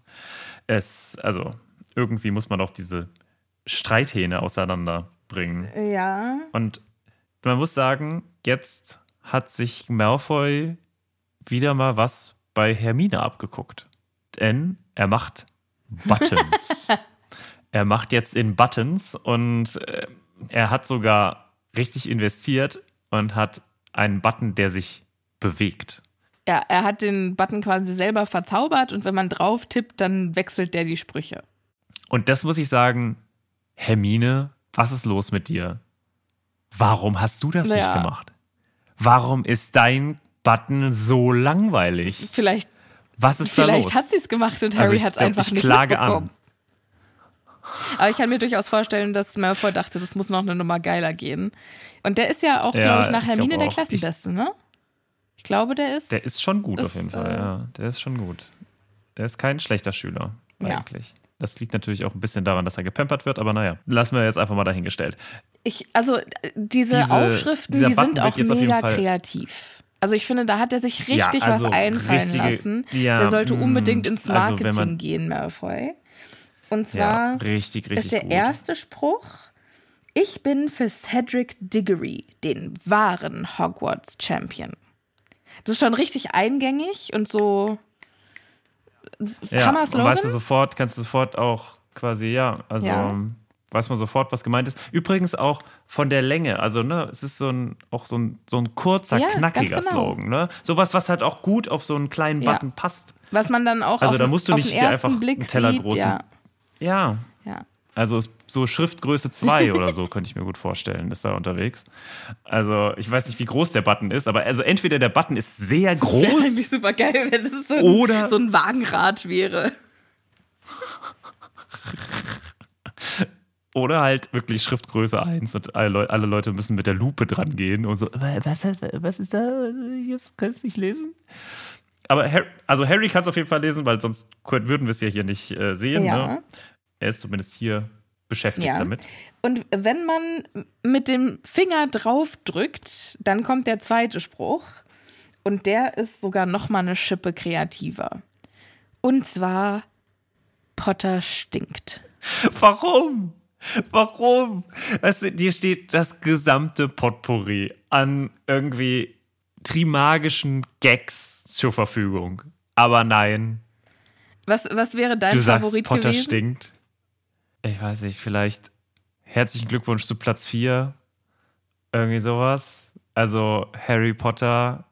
Es, also irgendwie muss man doch diese Streithähne auseinanderbringen. Ja. Und man muss sagen, jetzt hat sich Malfoy wieder mal was bei Hermine abgeguckt. Denn er macht Buttons. er macht jetzt in Buttons und äh, er hat sogar richtig investiert und hat einen Button, der sich bewegt. Ja, er hat den Button quasi selber verzaubert und wenn man drauf tippt, dann wechselt der die Sprüche. Und das muss ich sagen, Hermine, was ist los mit dir? Warum hast du das Ja. nicht gemacht? Warum ist dein Button so langweilig? Vielleicht, Was ist da vielleicht los? hat sie es gemacht und Also Harry ich hat es einfach ich nicht klage mitbekommen. an. Aber ich kann mir durchaus vorstellen, dass Malfoy dachte, das muss noch eine Nummer geiler gehen. Und der ist ja auch, Ja, glaube ich, nach ich Hermine der. Klassenbeste, ne? Ich glaube, der ist. Der ist schon gut ist, auf jeden Fall, äh, ja. Der ist schon gut. Der ist kein schlechter Schüler, Ja. eigentlich. Das liegt natürlich auch ein bisschen daran, dass er gepampert wird, aber naja, lassen wir jetzt einfach mal dahingestellt. Ich, also äh, diese, Diese- Aufschriften, die Button sind auch mega kreativ. Also ich finde, da hat er sich richtig Ja, also was einfallen richtige- lassen. ja, der sollte mm, unbedingt ins also Marketing man- gehen, Malfoy. Und Ja, zwar richtig, richtig ist der gut. erste Spruch: Ich bin für Cedric Diggory, den wahren Hogwarts Champion. Das ist schon richtig eingängig und so. Ja, Hammer Slogan. weißt du sofort, kannst du sofort auch quasi, ja, also Ja. weiß man sofort, was gemeint ist. Übrigens auch von der Länge, also ne, es ist so ein, auch so ein, so ein kurzer, Ja, knackiger genau. Slogan, ne? Sowas, was halt auch gut auf so einen kleinen. Button passt. Was man dann auch Also auf, da musst du nicht dir einfach Blick einen Teller sieht. großen- Ja, ja. Also so Schriftgröße 2 oder so könnte ich mir gut vorstellen, ist da unterwegs. Also ich weiß nicht, wie groß der Button ist, aber also entweder der Button ist sehr Wäre groß eigentlich super geil, wenn es so, ein- Oder- so ein Wagenrad wäre. Oder halt wirklich Schriftgröße 1 und alle, Leu alle Leute müssen mit der Lupe dran gehen und so, "Wa- was, was ist da? Ich kann es nicht lesen. Aber Harry, also Harry kann es auf jeden Fall lesen, weil sonst würden wir es ja hier nicht äh, sehen. Ja. Ne? Er ist zumindest hier beschäftigt Ja. damit. Und wenn man mit dem Finger drauf drückt, dann kommt der zweite Spruch. Und der ist sogar noch mal eine Schippe kreativer. Und zwar Potter stinkt. Warum? Warum? Es, dir steht das gesamte Potpourri an irgendwie trimagischen Gags zur Verfügung. Aber nein, Was, was wäre dein du sagst, Favorit Potter gewesen? stinkt. Ich weiß nicht, vielleicht herzlichen Glückwunsch zu Platz 4. Irgendwie sowas. Also Harry Potter,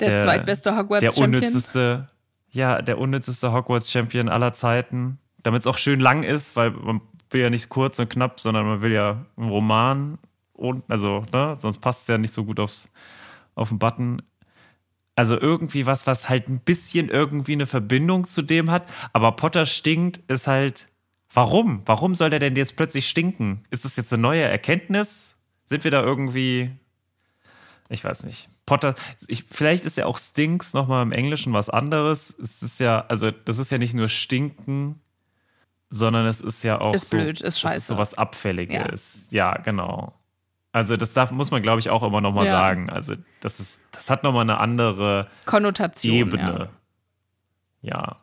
Der, der- zweitbeste Hogwarts der unnützeste, ja, der unnützeste Hogwarts-Champion aller Zeiten. Damit es auch schön lang ist, weil man will ja nicht kurz und knapp, sondern man will ja einen Roman. Und, also, ne, sonst passt es ja nicht so gut aufs, auf den Button. Also irgendwie was, was halt ein bisschen irgendwie eine Verbindung zu dem hat. Aber Potter stinkt, ist halt. Warum? Warum soll der denn jetzt plötzlich stinken? Ist das jetzt eine neue Erkenntnis? Sind wir da irgendwie. Ich weiß nicht. Potter, ich, vielleicht ist ja auch Stinks nochmal im Englischen was anderes. Es ist ja, also das ist ja nicht nur stinken, sondern es ist ja auch Ist so, blöd, ist es scheiße. ist sowas Abfälliges. Ja, genau. Also das darf, muss man, glaube ich, auch immer nochmal Ja. sagen. Also das ist, das hat nochmal eine andere Konnotation. Ebene. Ja.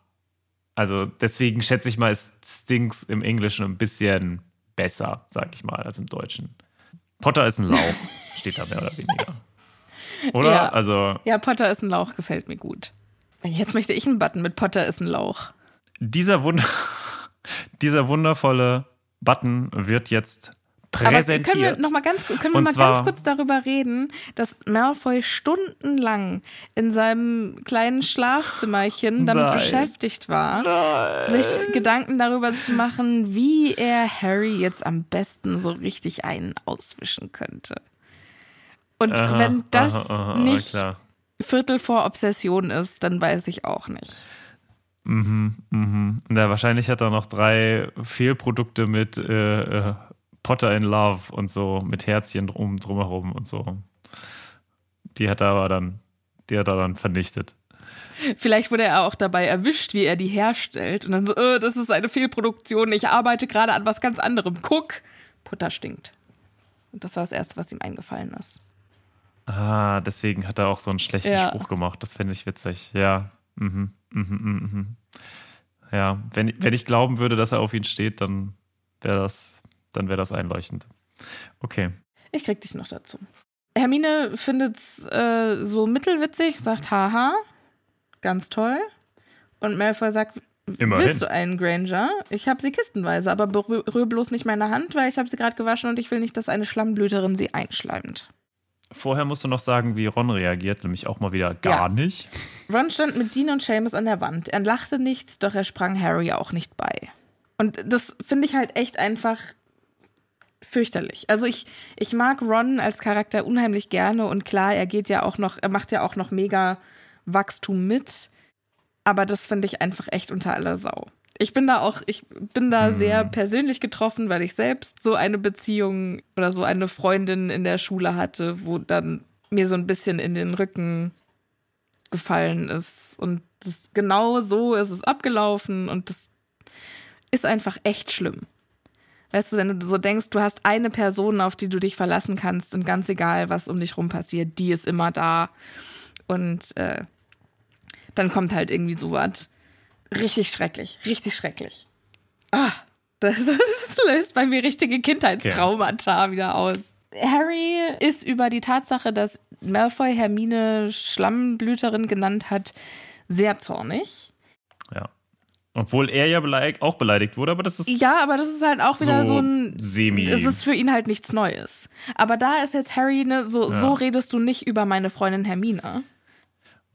Also deswegen schätze ich mal, ist Stinks im Englischen ein bisschen besser, sag ich mal, als im Deutschen. Potter ist ein Lauch, steht da mehr oder weniger. Oder? Ja. Also Ja. Potter ist ein Lauch, gefällt mir gut. Jetzt möchte ich einen Button mit Potter ist ein Lauch. dieser, Wunder, dieser wundervolle Button wird jetzt Aber können wir präsentiert. noch mal ganz, können wir mal ganz kurz darüber reden, dass Malfoy stundenlang in seinem kleinen Schlafzimmerchen damit Nein. beschäftigt war, Nein. sich Gedanken darüber zu machen, wie er Harry jetzt am besten so richtig einen auswischen könnte. Und Aha, wenn das aha, aha, nicht klar. Viertel vor Obsession ist, dann weiß ich auch nicht. Mhm, mhm. Na, wahrscheinlich hat er noch drei Fehlprodukte mit äh, äh, Potter in Love und so, mit Herzchen drum, drumherum und so. Die hat er aber dann, die hat er dann vernichtet. Vielleicht wurde er auch dabei erwischt, wie er die herstellt. Und dann so, äh, das ist eine Fehlproduktion, ich arbeite gerade an was ganz anderem. Guck, Putter stinkt. Und das war das Erste, was ihm eingefallen ist. Ah, deswegen hat er auch so einen schlechten Ja. Spruch gemacht. Das finde ich witzig. Ja. Mhm, mhm, mhm, mhm. Ja, wenn, wenn ich glauben würde, dass er auf ihn steht, dann wäre das, dann wäre das einleuchtend. Okay. Ich krieg dich noch dazu. Hermine findet's äh, so mittelwitzig, sagt haha, ganz toll. Und Malfoy sagt, Immerhin. willst du einen Granger? Ich habe sie kistenweise, aber berühr bloß nicht meine Hand, weil ich habe sie gerade gewaschen und ich will nicht, dass eine Schlammblüterin sie einschleimt. Vorher musst du noch sagen, wie Ron reagiert, nämlich auch mal wieder gar Ja. nicht. Ron stand mit Dean und Seamus an der Wand. Er lachte nicht, doch er sprang Harry auch nicht bei. Und das finde ich halt echt einfach fürchterlich. Also ich, ich mag Ron als Charakter unheimlich gerne und klar, er geht ja auch noch, er macht ja auch noch mega Wachstum mit. Aber das finde ich einfach echt unter aller Sau. Ich bin da auch, ich bin da sehr persönlich getroffen, weil ich selbst so eine Beziehung oder so eine Freundin in der Schule hatte, wo dann mir so ein bisschen in den Rücken gefallen ist. Und das, genau so ist es abgelaufen und das ist einfach echt schlimm. Weißt du, wenn du so denkst, du hast eine Person, auf die du dich verlassen kannst und ganz egal, was um dich rum passiert, die ist immer da. Und äh, dann kommt halt irgendwie sowas. Richtig schrecklich, richtig schrecklich. Ah, das, das löst bei mir richtige Kindheitstraumata wieder aus. Harry ist über die Tatsache, dass Malfoy Hermine Schlammblüterin genannt hat, sehr zornig. Ja. Obwohl er ja beleidigt, auch beleidigt wurde, aber das ist Ja, aber das ist halt auch wieder so, so ein. semi. Es ist für ihn halt nichts Neues. Aber da ist jetzt Harry, ne, so, Ja. so redest du nicht über meine Freundin Hermine.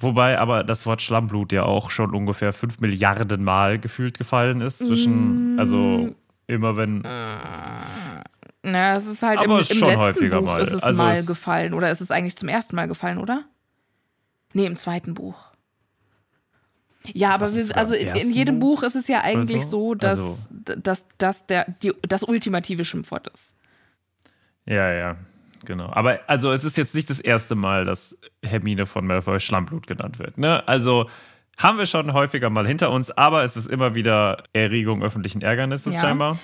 Wobei aber das Wort Schlammblut ja auch schon ungefähr fünf Milliarden Mal gefühlt gefallen ist zwischen, Mm. also immer wenn, Na, es ist halt im, Aber im ist schon letzten häufiger Buch mal. ist es Also mal gefallen. Oder ist es eigentlich zum ersten Mal gefallen, oder? Nee, im zweiten Buch. Ja, aber ist also in, in jedem Buch? Ist es ja eigentlich so? so, dass, Also- dass, dass der, die, das ultimative Schimpfwort ist. ja, ja, genau. Aber also es ist jetzt nicht das erste Mal, dass Hermine von Malfoy Schlammblut genannt wird. Ne? Also haben wir schon häufiger mal hinter uns, aber es ist immer wieder Erregung öffentlichen Ärgernisses Ja. scheinbar.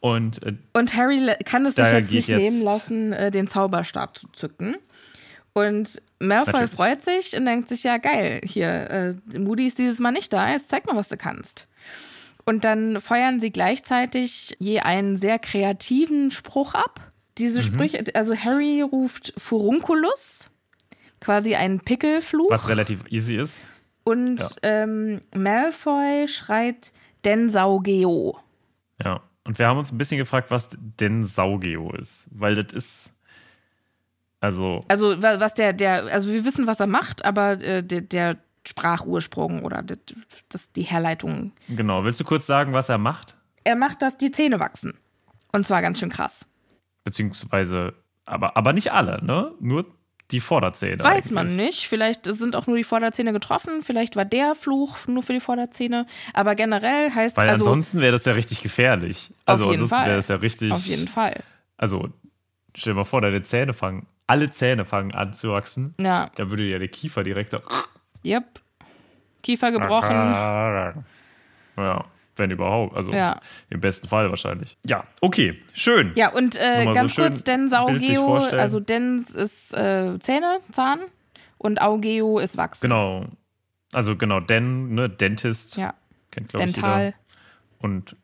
Und äh, Und Harry kann es sich jetzt nicht jetzt- nehmen lassen, äh, den Zauberstab zu zücken. Und Malfoy Natürlich. freut sich und denkt sich, ja geil, hier, äh, Moody ist dieses Mal nicht da, jetzt zeig mal, was du kannst. Und dann feuern sie gleichzeitig je einen sehr kreativen Spruch ab. Mhm. Diese Sprüche, also Harry ruft Furunculus, quasi einen Pickelfluch. was relativ easy ist. und ja. ähm, Malfoy schreit Densaugeo. Ja. Und wir haben uns ein bisschen gefragt, was denn Saugeo ist. Weil das ist. Also, Also wa- was der, der, also wir wissen, was er macht, aber äh, der, der Sprachursprung oder das, das, die Herleitung. genau. Willst du kurz sagen, was er macht? Er macht, dass die Zähne wachsen. Und zwar ganz schön krass. Beziehungsweise, aber, aber nicht alle, ne? Nur die Vorderzähne. Weiß eigentlich. man nicht. Vielleicht sind auch nur die Vorderzähne getroffen. Vielleicht war der Fluch nur für die Vorderzähne. Aber generell heißt Weil also ansonsten wäre das ja richtig gefährlich. Auf Also jeden ansonsten wäre das ja richtig. auf jeden Fall. Also, stell dir mal vor, deine Zähne fangen, alle Zähne fangen an zu wachsen. Ja, Da würde ja der Kiefer direkt. yep. Kiefer gebrochen. Ja. wenn überhaupt. Also Ja. im besten Fall wahrscheinlich. Ja, okay, schön. Ja, und äh, ganz so kurz, Den bildlich Saugeo, vorstellen. also Dens ist äh, Zähne, Zahn und Augeo ist Wachs. Genau. Also genau, Den, ne, Dentist, Ja, kennt glaube ich Dental, jeder. Und,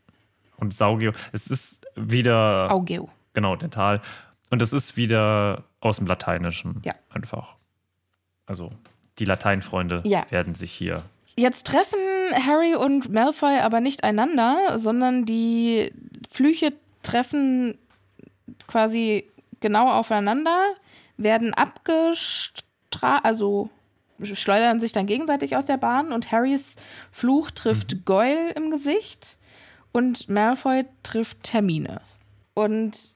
und Saugeo. Es ist wieder, Augeo. genau, Dental. Und es ist wieder aus dem Lateinischen. Ja. Einfach. Also die Lateinfreunde Ja. werden sich hier Jetzt treffen Harry und Malfoy aber nicht einander, sondern die Flüche treffen quasi genau aufeinander, werden abgestraft, also schleudern sich dann gegenseitig aus der Bahn und Harrys Fluch trifft Goyle im Gesicht und Malfoy trifft Hermine. Und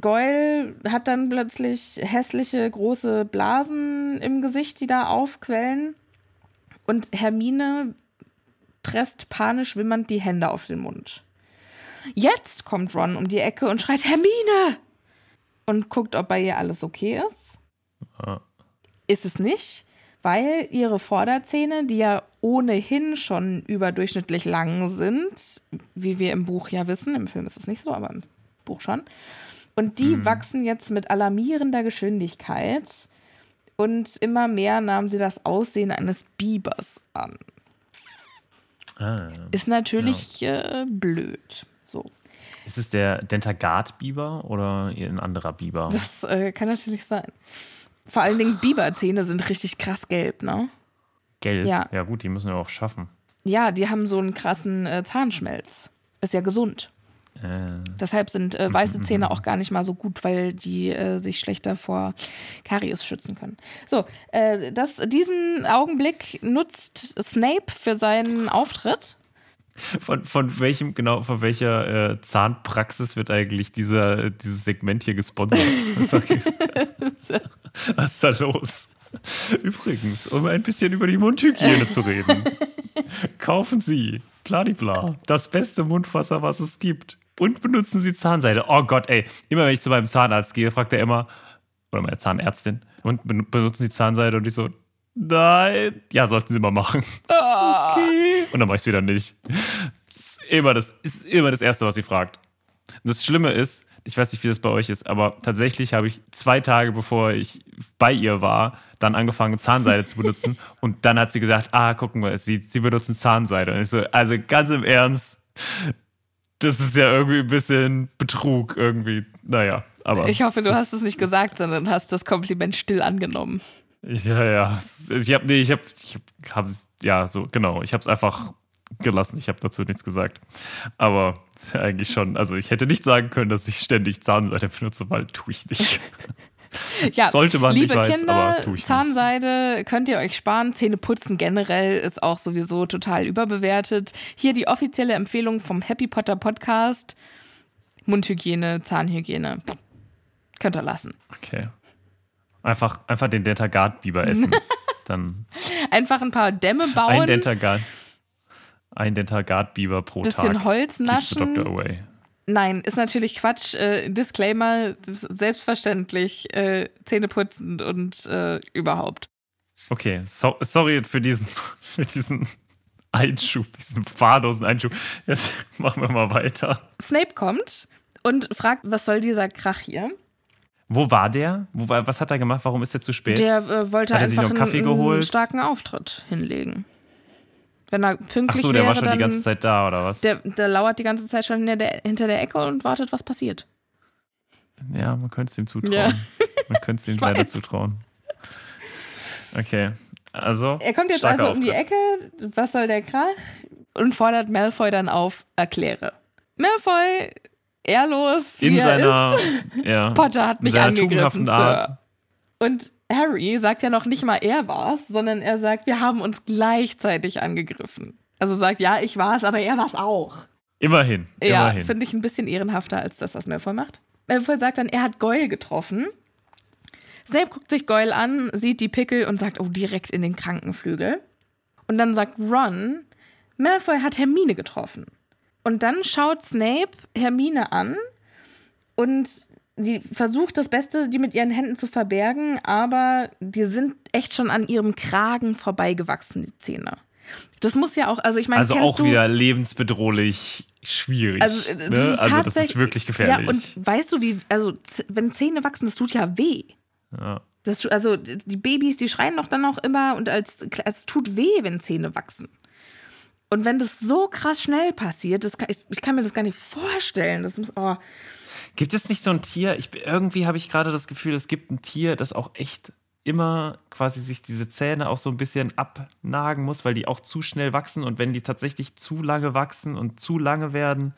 Goyle hat dann plötzlich hässliche große Blasen im Gesicht, die da aufquellen. Und Hermine presst panisch wimmernd die Hände auf den Mund. Jetzt kommt Ron um die Ecke und schreit Hermine und guckt, ob bei ihr alles okay ist. Ist es nicht, weil ihre Vorderzähne, die ja ohnehin schon überdurchschnittlich lang sind, wie wir im Buch ja wissen, im Film ist es nicht so, aber im Buch schon, und die wachsen jetzt mit alarmierender Geschwindigkeit und immer mehr nahm sie das Aussehen eines Bibers an. Ah. Ist natürlich äh, blöd. So. Ist es der Dentagard-Biber oder ein anderer Biber? Das äh, kann natürlich sein. Vor allen Dingen Biberzähne sind richtig krass gelb, ne? Gelb? Ja. ja, gut, die müssen wir auch schaffen. Ja, die haben so einen krassen äh, Zahnschmelz. Ist ja gesund. Äh, Deshalb sind äh, weiße Zähne auch gar nicht mal so gut, weil die äh, sich schlechter vor Karies schützen können. So, äh, das, diesen Augenblick nutzt Snape für seinen Auftritt. von, von welchem, genau, von welcher äh, Zahnpraxis wird eigentlich dieser, dieses Segment hier gesponsert? Was ist da los? Übrigens, um ein bisschen über die Mundhygiene zu reden. Kaufen Sie, bladibla, das beste Mundwasser, was es gibt. Und benutzen Sie Zahnseide. Oh Gott, ey. Immer wenn ich zu meinem Zahnarzt gehe, fragt er immer, oder meine Zahnärztin, und ben- benutzen Sie Zahnseide? Und ich so, nein. Ja, sollten Sie mal machen. Okay. Und dann mache ich es wieder nicht. Ist immer das, ist immer das Erste, was sie fragt. Und das Schlimme ist, ich weiß nicht, wie das bei euch ist, aber tatsächlich habe ich zwei Tage bevor ich bei ihr war, dann angefangen, Zahnseide zu benutzen. Und dann hat sie gesagt, ah, gucken wir, sie, sie benutzen Zahnseide. Und ich so, also ganz im Ernst, das ist ja irgendwie ein bisschen Betrug irgendwie. Naja, aber. Ich hoffe, du hast es nicht gesagt, sondern hast das Kompliment still angenommen. Ja, ja. Ich habe, nee, ich habe, ich hab, ja, so, genau. Ich habe es einfach gelassen. Ich habe dazu nichts gesagt. Aber ja eigentlich schon, also ich hätte nicht sagen können, dass ich ständig Zahnseide benutze, weil tue ich nicht. Ja, Sollte man, liebe ich weiß, Kinder, aber tue ich nicht. Zahnseide könnt ihr euch sparen. Zähne putzen generell ist auch sowieso total überbewertet. Hier die offizielle Empfehlung vom Happy Potter Podcast. Mundhygiene, Zahnhygiene. Pff, Könnt ihr lassen. Okay. Einfach, einfach den Dentagard-Biber essen. Dann Einfach ein paar Dämme ein bauen, Dentagard. Ein Dentagard-Biber pro bisschen Tag. Holz Keeps the naschen. doctor away. Nein, ist natürlich Quatsch. Äh, Disclaimer, selbstverständlich äh, Zähne putzen und äh, überhaupt. Okay, so, sorry für diesen, für diesen Einschub, diesen fahrlosen Einschub. Jetzt machen wir mal weiter. Snape kommt und fragt, was soll dieser Krach hier? Wo war der? Wo war, was hat er gemacht? Warum ist er zu spät? Der äh, wollte einfach einen, einen starken Auftritt hinlegen. Wenn er Ach pünktlich so, der wäre, war schon die ganze Zeit da, oder was? der, der lauert die ganze Zeit schon hinter der, hinter der Ecke und wartet, was passiert. ja, man könnte es ihm zutrauen. Ja. Man könnte es ihm leider zutrauen. Okay, also. Er kommt jetzt also um die. Ecke, was soll der Krach? Und fordert Malfoy dann auf, erkläre. Malfoy, ehrlos, In er seiner, ja, Potter hat in mich seiner angegriffen, Art. Sir. Und Harry sagt ja noch nicht mal, er war's, sondern er sagt, wir haben uns gleichzeitig angegriffen. Also sagt, ja, ich war's, aber er war's auch. Immerhin, Ja, finde ich ein bisschen ehrenhafter als das, was Malfoy macht. Malfoy sagt dann, er hat Goyle getroffen. Snape guckt sich Goyle an, sieht die Pickel und sagt, oh, direkt in den Krankenflügel. Und dann sagt Ron, Malfoy hat Hermine getroffen. Und dann schaut Snape Hermine an und die versucht das Beste, die mit ihren Händen zu verbergen, aber die sind echt schon an ihrem Kragen vorbeigewachsen, die Zähne. Das muss ja auch, also ich meine, Also auch du, wieder lebensbedrohlich schwierig. Also, äh, das ne? ist also das ist wirklich gefährlich. Ja, und weißt du, wie, also wenn Zähne wachsen, das tut ja weh. Ja. Das, also die Babys, die schreien doch dann auch immer und als es tut weh, wenn Zähne wachsen. Und wenn das so krass schnell passiert, das kann, ich, ich kann mir das gar nicht vorstellen. Das muss, oh, Gibt es nicht so ein Tier? Ich, irgendwie habe ich gerade das Gefühl, es gibt ein Tier, das auch echt immer quasi sich diese Zähne auch so ein bisschen abnagen muss, weil die auch zu schnell wachsen und wenn die tatsächlich zu lange wachsen und zu lange werden,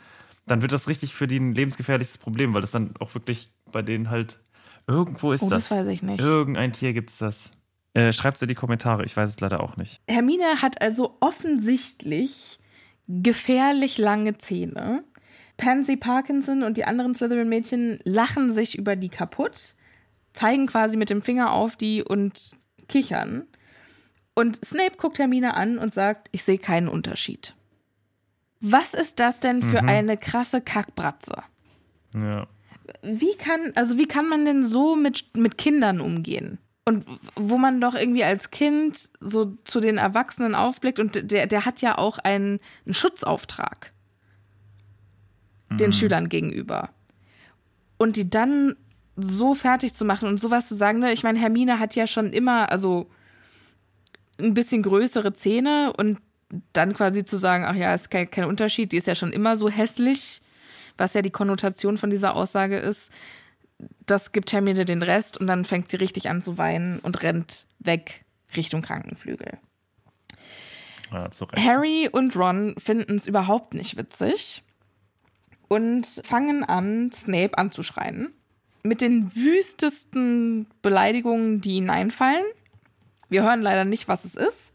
dann wird das richtig für die ein lebensgefährliches Problem, weil das dann auch wirklich bei denen halt irgendwo ist oh das. das weiß ich nicht. Irgendein Tier gibt es das. Äh, Schreibt es in die Kommentare, ich weiß es leider auch nicht. Hermine hat also offensichtlich gefährlich lange Zähne. Pansy Parkinson und die anderen Slytherin-Mädchen lachen sich über die kaputt, zeigen quasi mit dem Finger auf die und kichern. Und Snape guckt Hermine an und sagt, ich sehe keinen Unterschied. Was ist das denn für Mhm. eine krasse Kackbratze? Ja. Wie kann, also wie kann man denn so mit, mit Kindern umgehen? Und wo man doch irgendwie als Kind so zu den Erwachsenen aufblickt und der, der hat ja auch einen, einen Schutzauftrag den Schülern gegenüber. Und die dann so fertig zu machen und sowas zu sagen, ne? ich meine, Hermine hat ja schon immer, also ein bisschen größere Zähne und dann quasi zu sagen, ach ja, ist kein, kein Unterschied, die ist ja schon immer so hässlich, was ja die Konnotation von dieser Aussage ist, das gibt Hermine den Rest und dann fängt sie richtig an zu weinen und rennt weg Richtung Krankenflügel. ja. Harry und Ron finden es überhaupt nicht witzig und fangen an, Snape anzuschreien. Mit den wüstesten Beleidigungen, die ihnen einfallen. Wir hören leider nicht, was es ist.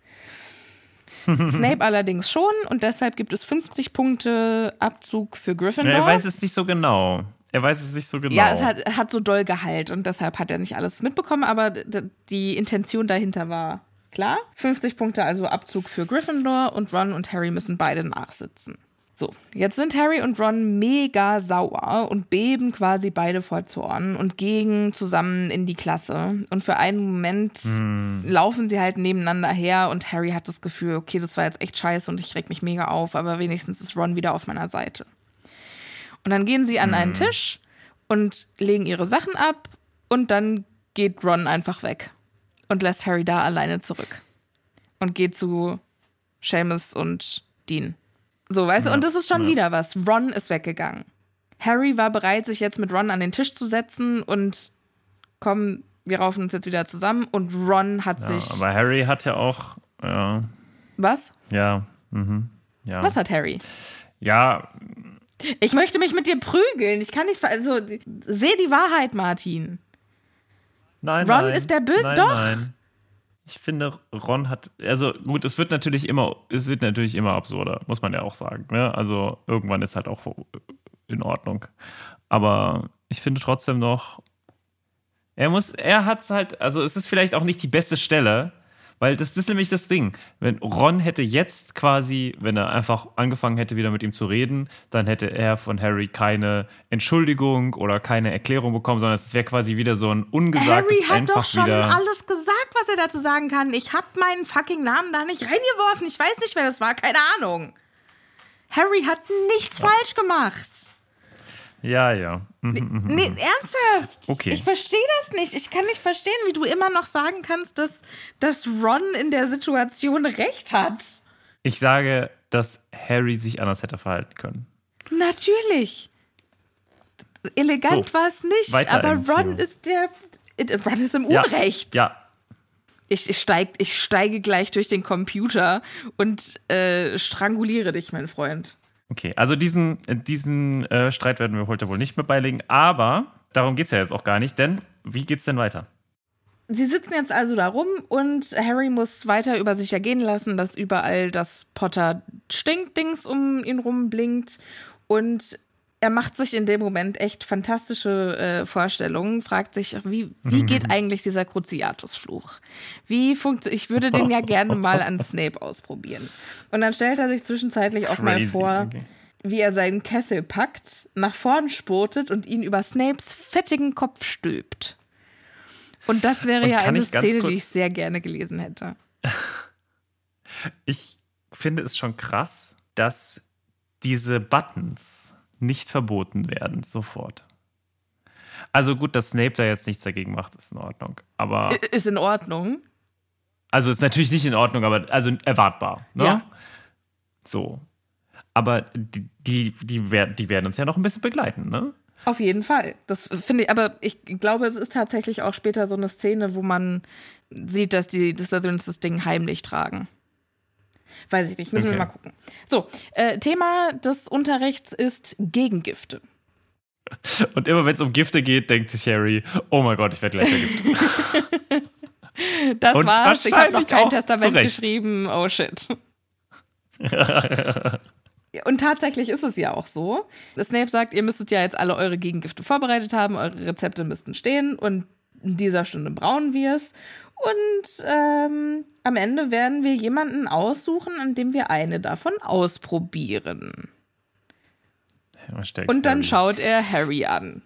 Snape allerdings schon und deshalb gibt es 50 Punkte Abzug für Gryffindor. er weiß es nicht so genau. Er weiß es nicht so genau. Ja, es hat, hat so doll Gehalt und deshalb hat er nicht alles mitbekommen, aber die Intention dahinter war klar. 50 Punkte also Abzug für Gryffindor und Ron und Harry müssen beide nachsitzen. So, jetzt sind Harry und Ron mega sauer und beben quasi beide vor Zorn und gehen zusammen in die Klasse. Und für einen Moment laufen sie halt nebeneinander her und Harry hat das Gefühl, okay, das war jetzt echt scheiße und ich reg mich mega auf, aber wenigstens ist Ron wieder auf meiner Seite. Und dann gehen sie an einen Tisch und legen ihre Sachen ab und dann geht Ron einfach weg und lässt Harry da alleine zurück und geht zu Seamus und Dean. So, weißt du, und das ist schon wieder was. Ron ist weggegangen. Harry war bereit, sich jetzt mit Ron an den Tisch zu setzen und komm, wir raufen uns jetzt wieder zusammen und Ron hat ja, sich. aber Harry hat ja auch. Ja. Was? Ja. Mhm. Ja. Was hat Harry? Ja, Ich möchte mich mit dir prügeln. Ich kann nicht. Also, seh die Wahrheit, Martin. Nein, Ron nein. ist der Böse? Doch. Nein. Ich finde, Ron hat, also gut, es wird natürlich immer, es wird natürlich immer absurder, muss man ja auch sagen. Ne? Also irgendwann ist halt auch in Ordnung. Aber ich finde trotzdem noch, er muss, er hat halt, also es ist vielleicht auch nicht die beste Stelle, weil das, das ist nämlich das Ding. Wenn Ron hätte jetzt quasi, wenn er einfach angefangen hätte, wieder mit ihm zu reden, dann hätte er von Harry keine Entschuldigung oder keine Erklärung bekommen, sondern es wäre quasi wieder so ein ungesagtes Harry hat einfach doch schon wieder. alles gesagt, er dazu sagen kann. Ich habe meinen fucking Namen da nicht reingeworfen. Ich weiß nicht, wer das war. Keine Ahnung. Harry hat nichts falsch gemacht. Ja, ja. Mhm. Nee, ernsthaft. Okay. Ich verstehe das nicht. Ich kann nicht verstehen, wie du immer noch sagen kannst, dass, dass Ron in der Situation recht hat. Ich sage, dass Harry sich anders hätte verhalten können. Natürlich. Elegant So, war es nicht, aber Ron Thema. ist der. Ron ist im Ja, Unrecht. Ja, Ich, ich, steig, ich steige gleich durch den Computer und äh, stranguliere dich, mein Freund. okay. Also diesen, diesen äh, Streit werden wir heute wohl nicht mehr beilegen, aber darum geht es ja jetzt auch gar nicht, denn wie geht's denn weiter? Sie sitzen jetzt also da rum und Harry muss weiter über sich ergehen lassen, dass überall das Potter-Stinkdings um ihn rum blinkt. Und er macht sich in dem Moment echt fantastische äh, Vorstellungen, fragt sich, wie, wie geht eigentlich dieser Cruciatus-Fluch? Wie funktioniert, ich würde den ja gerne mal an Snape ausprobieren. Und dann stellt er sich zwischenzeitlich auch mal Crazy, vor, okay. wie er seinen Kessel packt, nach vorn spurtet und ihn über Snapes fettigen Kopf stülpt. Und das wäre Und ja eine Szene, die ich sehr gerne gelesen hätte. Ich finde es schon krass, dass diese Buttons nicht verboten werden, sofort. Also gut, dass Snape da jetzt nichts dagegen macht, ist in Ordnung. Aber. Ist in Ordnung. Also ist natürlich nicht in Ordnung, aber also erwartbar. Ne? Ja. So. Aber die, die, die, werden, die werden uns ja noch ein bisschen begleiten, ne? Auf jeden Fall. Das finde ich, aber ich glaube, es ist tatsächlich auch später so eine Szene, wo man sieht, dass die, Slytherins das Ding heimlich tragen. Weiß ich nicht, müssen Okay. wir mal gucken. So, äh, Thema des Unterrichts ist Gegengifte. Und immer wenn es um Gifte geht, denkt sich Harry, oh mein Gott, ich werde gleich vergiftet. Das Und war's. Ich habe noch kein Testament zu Recht. geschrieben. Oh shit. Und tatsächlich ist es ja auch so. Snape sagt, ihr müsstet ja jetzt alle eure Gegengifte vorbereitet haben, eure Rezepte müssten stehen und in dieser Stunde brauen wir es. Und ähm, am Ende werden wir jemanden aussuchen, an dem wir eine davon ausprobieren. Und dann Harry? schaut er Harry an.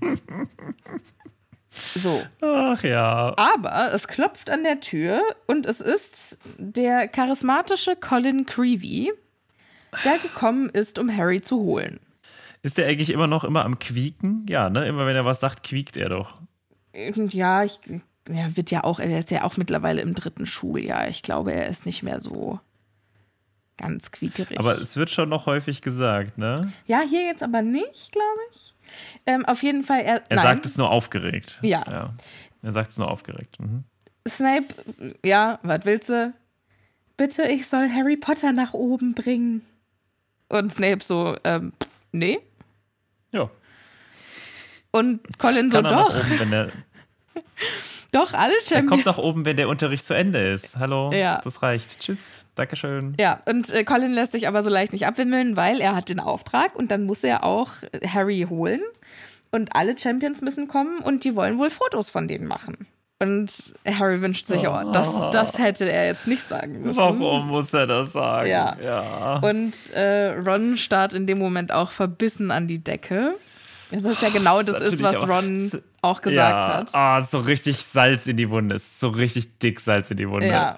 So. Ach ja. Aber es klopft an der Tür und es ist der charismatische Colin Creevy, der gekommen ist, um Harry zu holen. Ist der eigentlich immer noch immer am Quieken? Ja, ne? Immer wenn er was sagt, quiekt er doch. Ja, ich, er wird ja auch, er ist ja auch mittlerweile im dritten Schuljahr. Ich glaube, er ist nicht mehr so ganz quiekerig. Aber es wird schon noch häufig gesagt, ne? ja, hier jetzt aber nicht, glaube ich. Ähm, auf jeden Fall, er, Er nein, sagt es nur aufgeregt. Ja. Er sagt es nur aufgeregt. Mhm. Snape, ja, was willst du? Bitte, ich soll Harry Potter nach oben bringen. Und Snape so, ähm, nee. Ja. Und Colin so, Kann er nach doch, oben, wenn der, doch, alle er Champions. kommt nach oben, wenn der Unterricht zu Ende ist. Hallo. Ja. Das reicht. Tschüss. Dankeschön. Ja, und äh, Colin lässt sich aber so leicht nicht abwimmeln, weil er hat den Auftrag und dann muss er auch Harry holen. Und alle Champions müssen kommen und die wollen wohl Fotos von denen machen. Und Harry wünscht sich, oh, das, das hätte er jetzt nicht sagen müssen. Warum muss er das sagen? Ja. ja. Und äh, Ron starrt in dem Moment auch verbissen an die Decke. Was ja genau das ist, natürlich was Ron auch gesagt ja. hat. Ah, so richtig Salz in die Wunde. Ist so richtig dick Salz in die Wunde. Ja.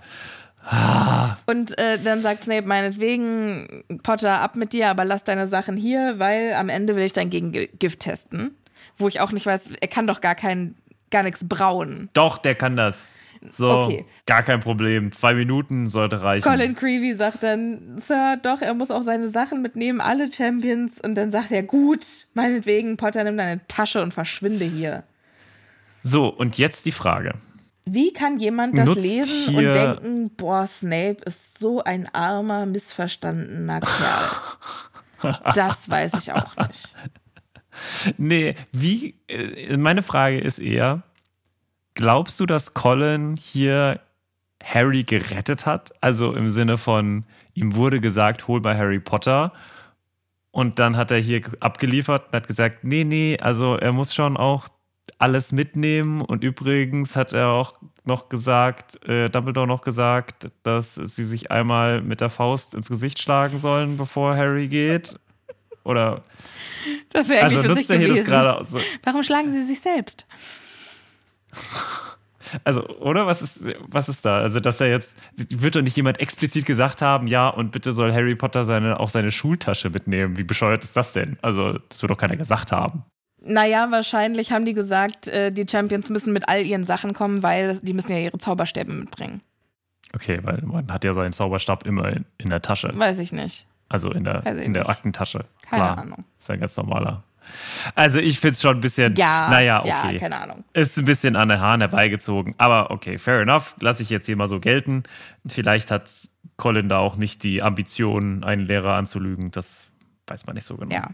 Und äh, dann sagt Snape meinetwegen, Potter, ab mit dir, aber lass deine Sachen hier, weil am Ende will ich dein Gegengift testen. Wo ich auch nicht weiß, er kann doch gar kein, gar nichts brauen. Doch, der kann das. So, Okay. gar kein Problem. Zwei Minuten sollte reichen. Colin Creevy sagt dann, Sir, doch, er muss auch seine Sachen mitnehmen, alle Champions. Und dann sagt er, gut, meinetwegen, Potter, nimm deine Tasche und verschwinde hier. So, und jetzt die Frage. Wie kann jemand das Nutzt lesen und denken, boah, Snape ist so ein armer, missverstandener Kerl? Das weiß ich auch nicht. Nee, wie, äh, meine Frage ist eher, glaubst du, dass Colin hier Harry gerettet hat? Also im Sinne von, ihm wurde gesagt, hol mal Harry Potter. Und dann hat er hier abgeliefert und hat gesagt, nee, nee, also er muss schon auch alles mitnehmen. Und übrigens hat er auch noch gesagt, äh, Dumbledore noch gesagt, dass sie sich einmal mit der Faust ins Gesicht schlagen sollen, bevor Harry geht. Oder Das wäre also eigentlich nutzt lustig er hier das gerade so. Warum schlagen sie sich selbst? Also, oder? Was ist, was ist da? Also, dass er jetzt, wird doch nicht jemand explizit gesagt haben, ja, und bitte soll Harry Potter seine, auch seine Schultasche mitnehmen. Wie bescheuert ist das denn? Also, das wird doch keiner gesagt haben. Naja, wahrscheinlich haben die gesagt, äh, die Champions müssen mit all ihren Sachen kommen, weil die müssen ja ihre Zauberstäbe mitbringen. Okay, weil man hat ja seinen Zauberstab immer in, in der Tasche. Weiß ich nicht. Also in der, in der nicht. Aktentasche. Keine Klar, Ahnung. Ist ein ganz normaler. Also, ich finde es schon ein bisschen, Ja, naja, okay. ja, keine Ahnung. Ist ein bisschen an den Haaren herbeigezogen. Aber okay, fair enough. Lasse ich jetzt hier mal so gelten. Vielleicht hat Colin da auch nicht die Ambition, einen Lehrer anzulügen. Das weiß man nicht so genau. Ja.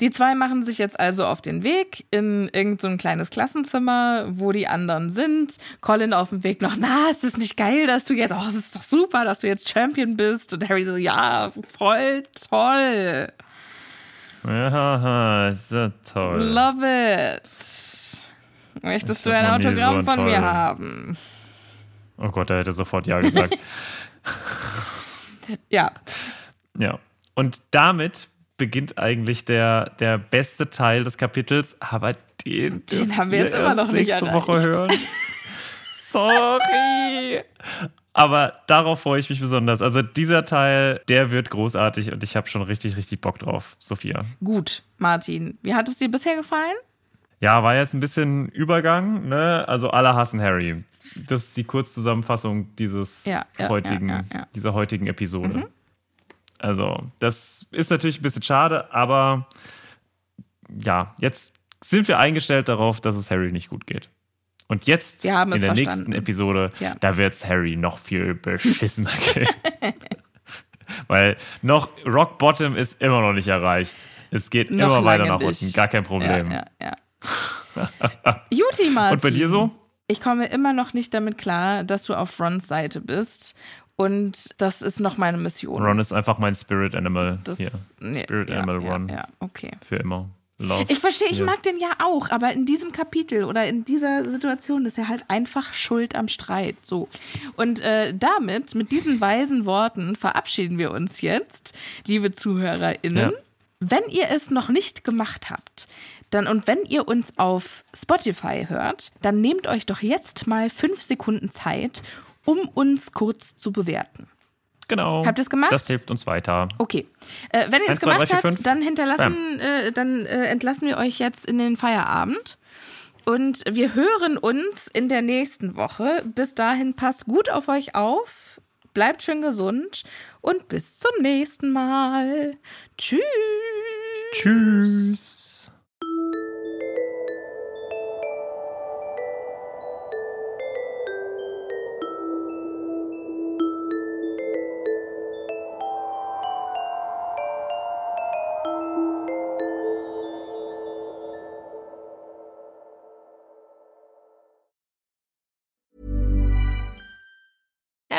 Die zwei machen sich jetzt also auf den Weg in irgendein so ein kleines Klassenzimmer, wo die anderen sind. Colin auf dem Weg noch, na, ist das nicht geil, dass du jetzt, oh, es ist doch super, dass du jetzt Champion bist. Und Harry so, ja, voll toll. Ja, ist ja toll. Love it. Möchtest du ein so Autogramm ein von toll. mir haben? Oh Gott, er hätte sofort Ja gesagt. Ja. ja. Und damit beginnt eigentlich der, der beste Teil des Kapitels, aber den, dürft haben wir jetzt immer noch nicht nächste erreicht. Woche hören. Sorry. Aber darauf freue ich mich besonders. Also dieser Teil, der wird großartig und ich habe schon richtig, richtig Bock drauf, Sophia. Gut, Martin. Wie hat es dir bisher gefallen? Ja, war jetzt ein bisschen Übergang, ne? Also alle hassen Harry. Das ist die Kurzzusammenfassung dieses Ja, ja, heutigen, ja, dieser heutigen Episode. Mhm. Also, das ist natürlich ein bisschen schade, aber ja, jetzt sind wir eingestellt darauf, dass es Harry nicht gut geht. Und jetzt Wir haben in der verstanden. nächsten Episode, Ja. da wird es Harry noch viel beschissener gehen. Weil noch Rock Bottom ist immer noch nicht erreicht. Es geht Noch immer weiter nach unten, gar kein Problem. Ja, ja, ja. Juti, Martin. Und bei dir so? Ich komme immer noch nicht damit klar, dass du auf Rons Seite bist. Und das ist noch meine Mission. Ron ist einfach mein Spirit Animal. das, hier. nee, Spirit Animal Ron. Ja, okay. Für immer. Love. Ich verstehe, ich Ja. mag den ja auch, aber in diesem Kapitel oder in dieser Situation ist er halt einfach schuld am Streit. So. Und äh, damit, mit diesen weisen Worten, verabschieden wir uns jetzt, liebe ZuhörerInnen. Ja. Wenn ihr es noch nicht gemacht habt, dann und wenn ihr uns auf Spotify hört, dann nehmt euch doch jetzt mal fünf Sekunden Zeit, um uns kurz zu bewerten. Genau. Habt ihr's gemacht? Das hilft uns weiter. Okay. Äh, wenn ihr es zwei, gemacht drei, vier, habt, dann hinterlassen, äh, dann äh, entlassen wir euch jetzt in den Feierabend. Und wir hören uns in der nächsten Woche. Bis dahin passt gut auf euch auf, bleibt schön gesund und bis zum nächsten Mal. Tschüss. Tschüss.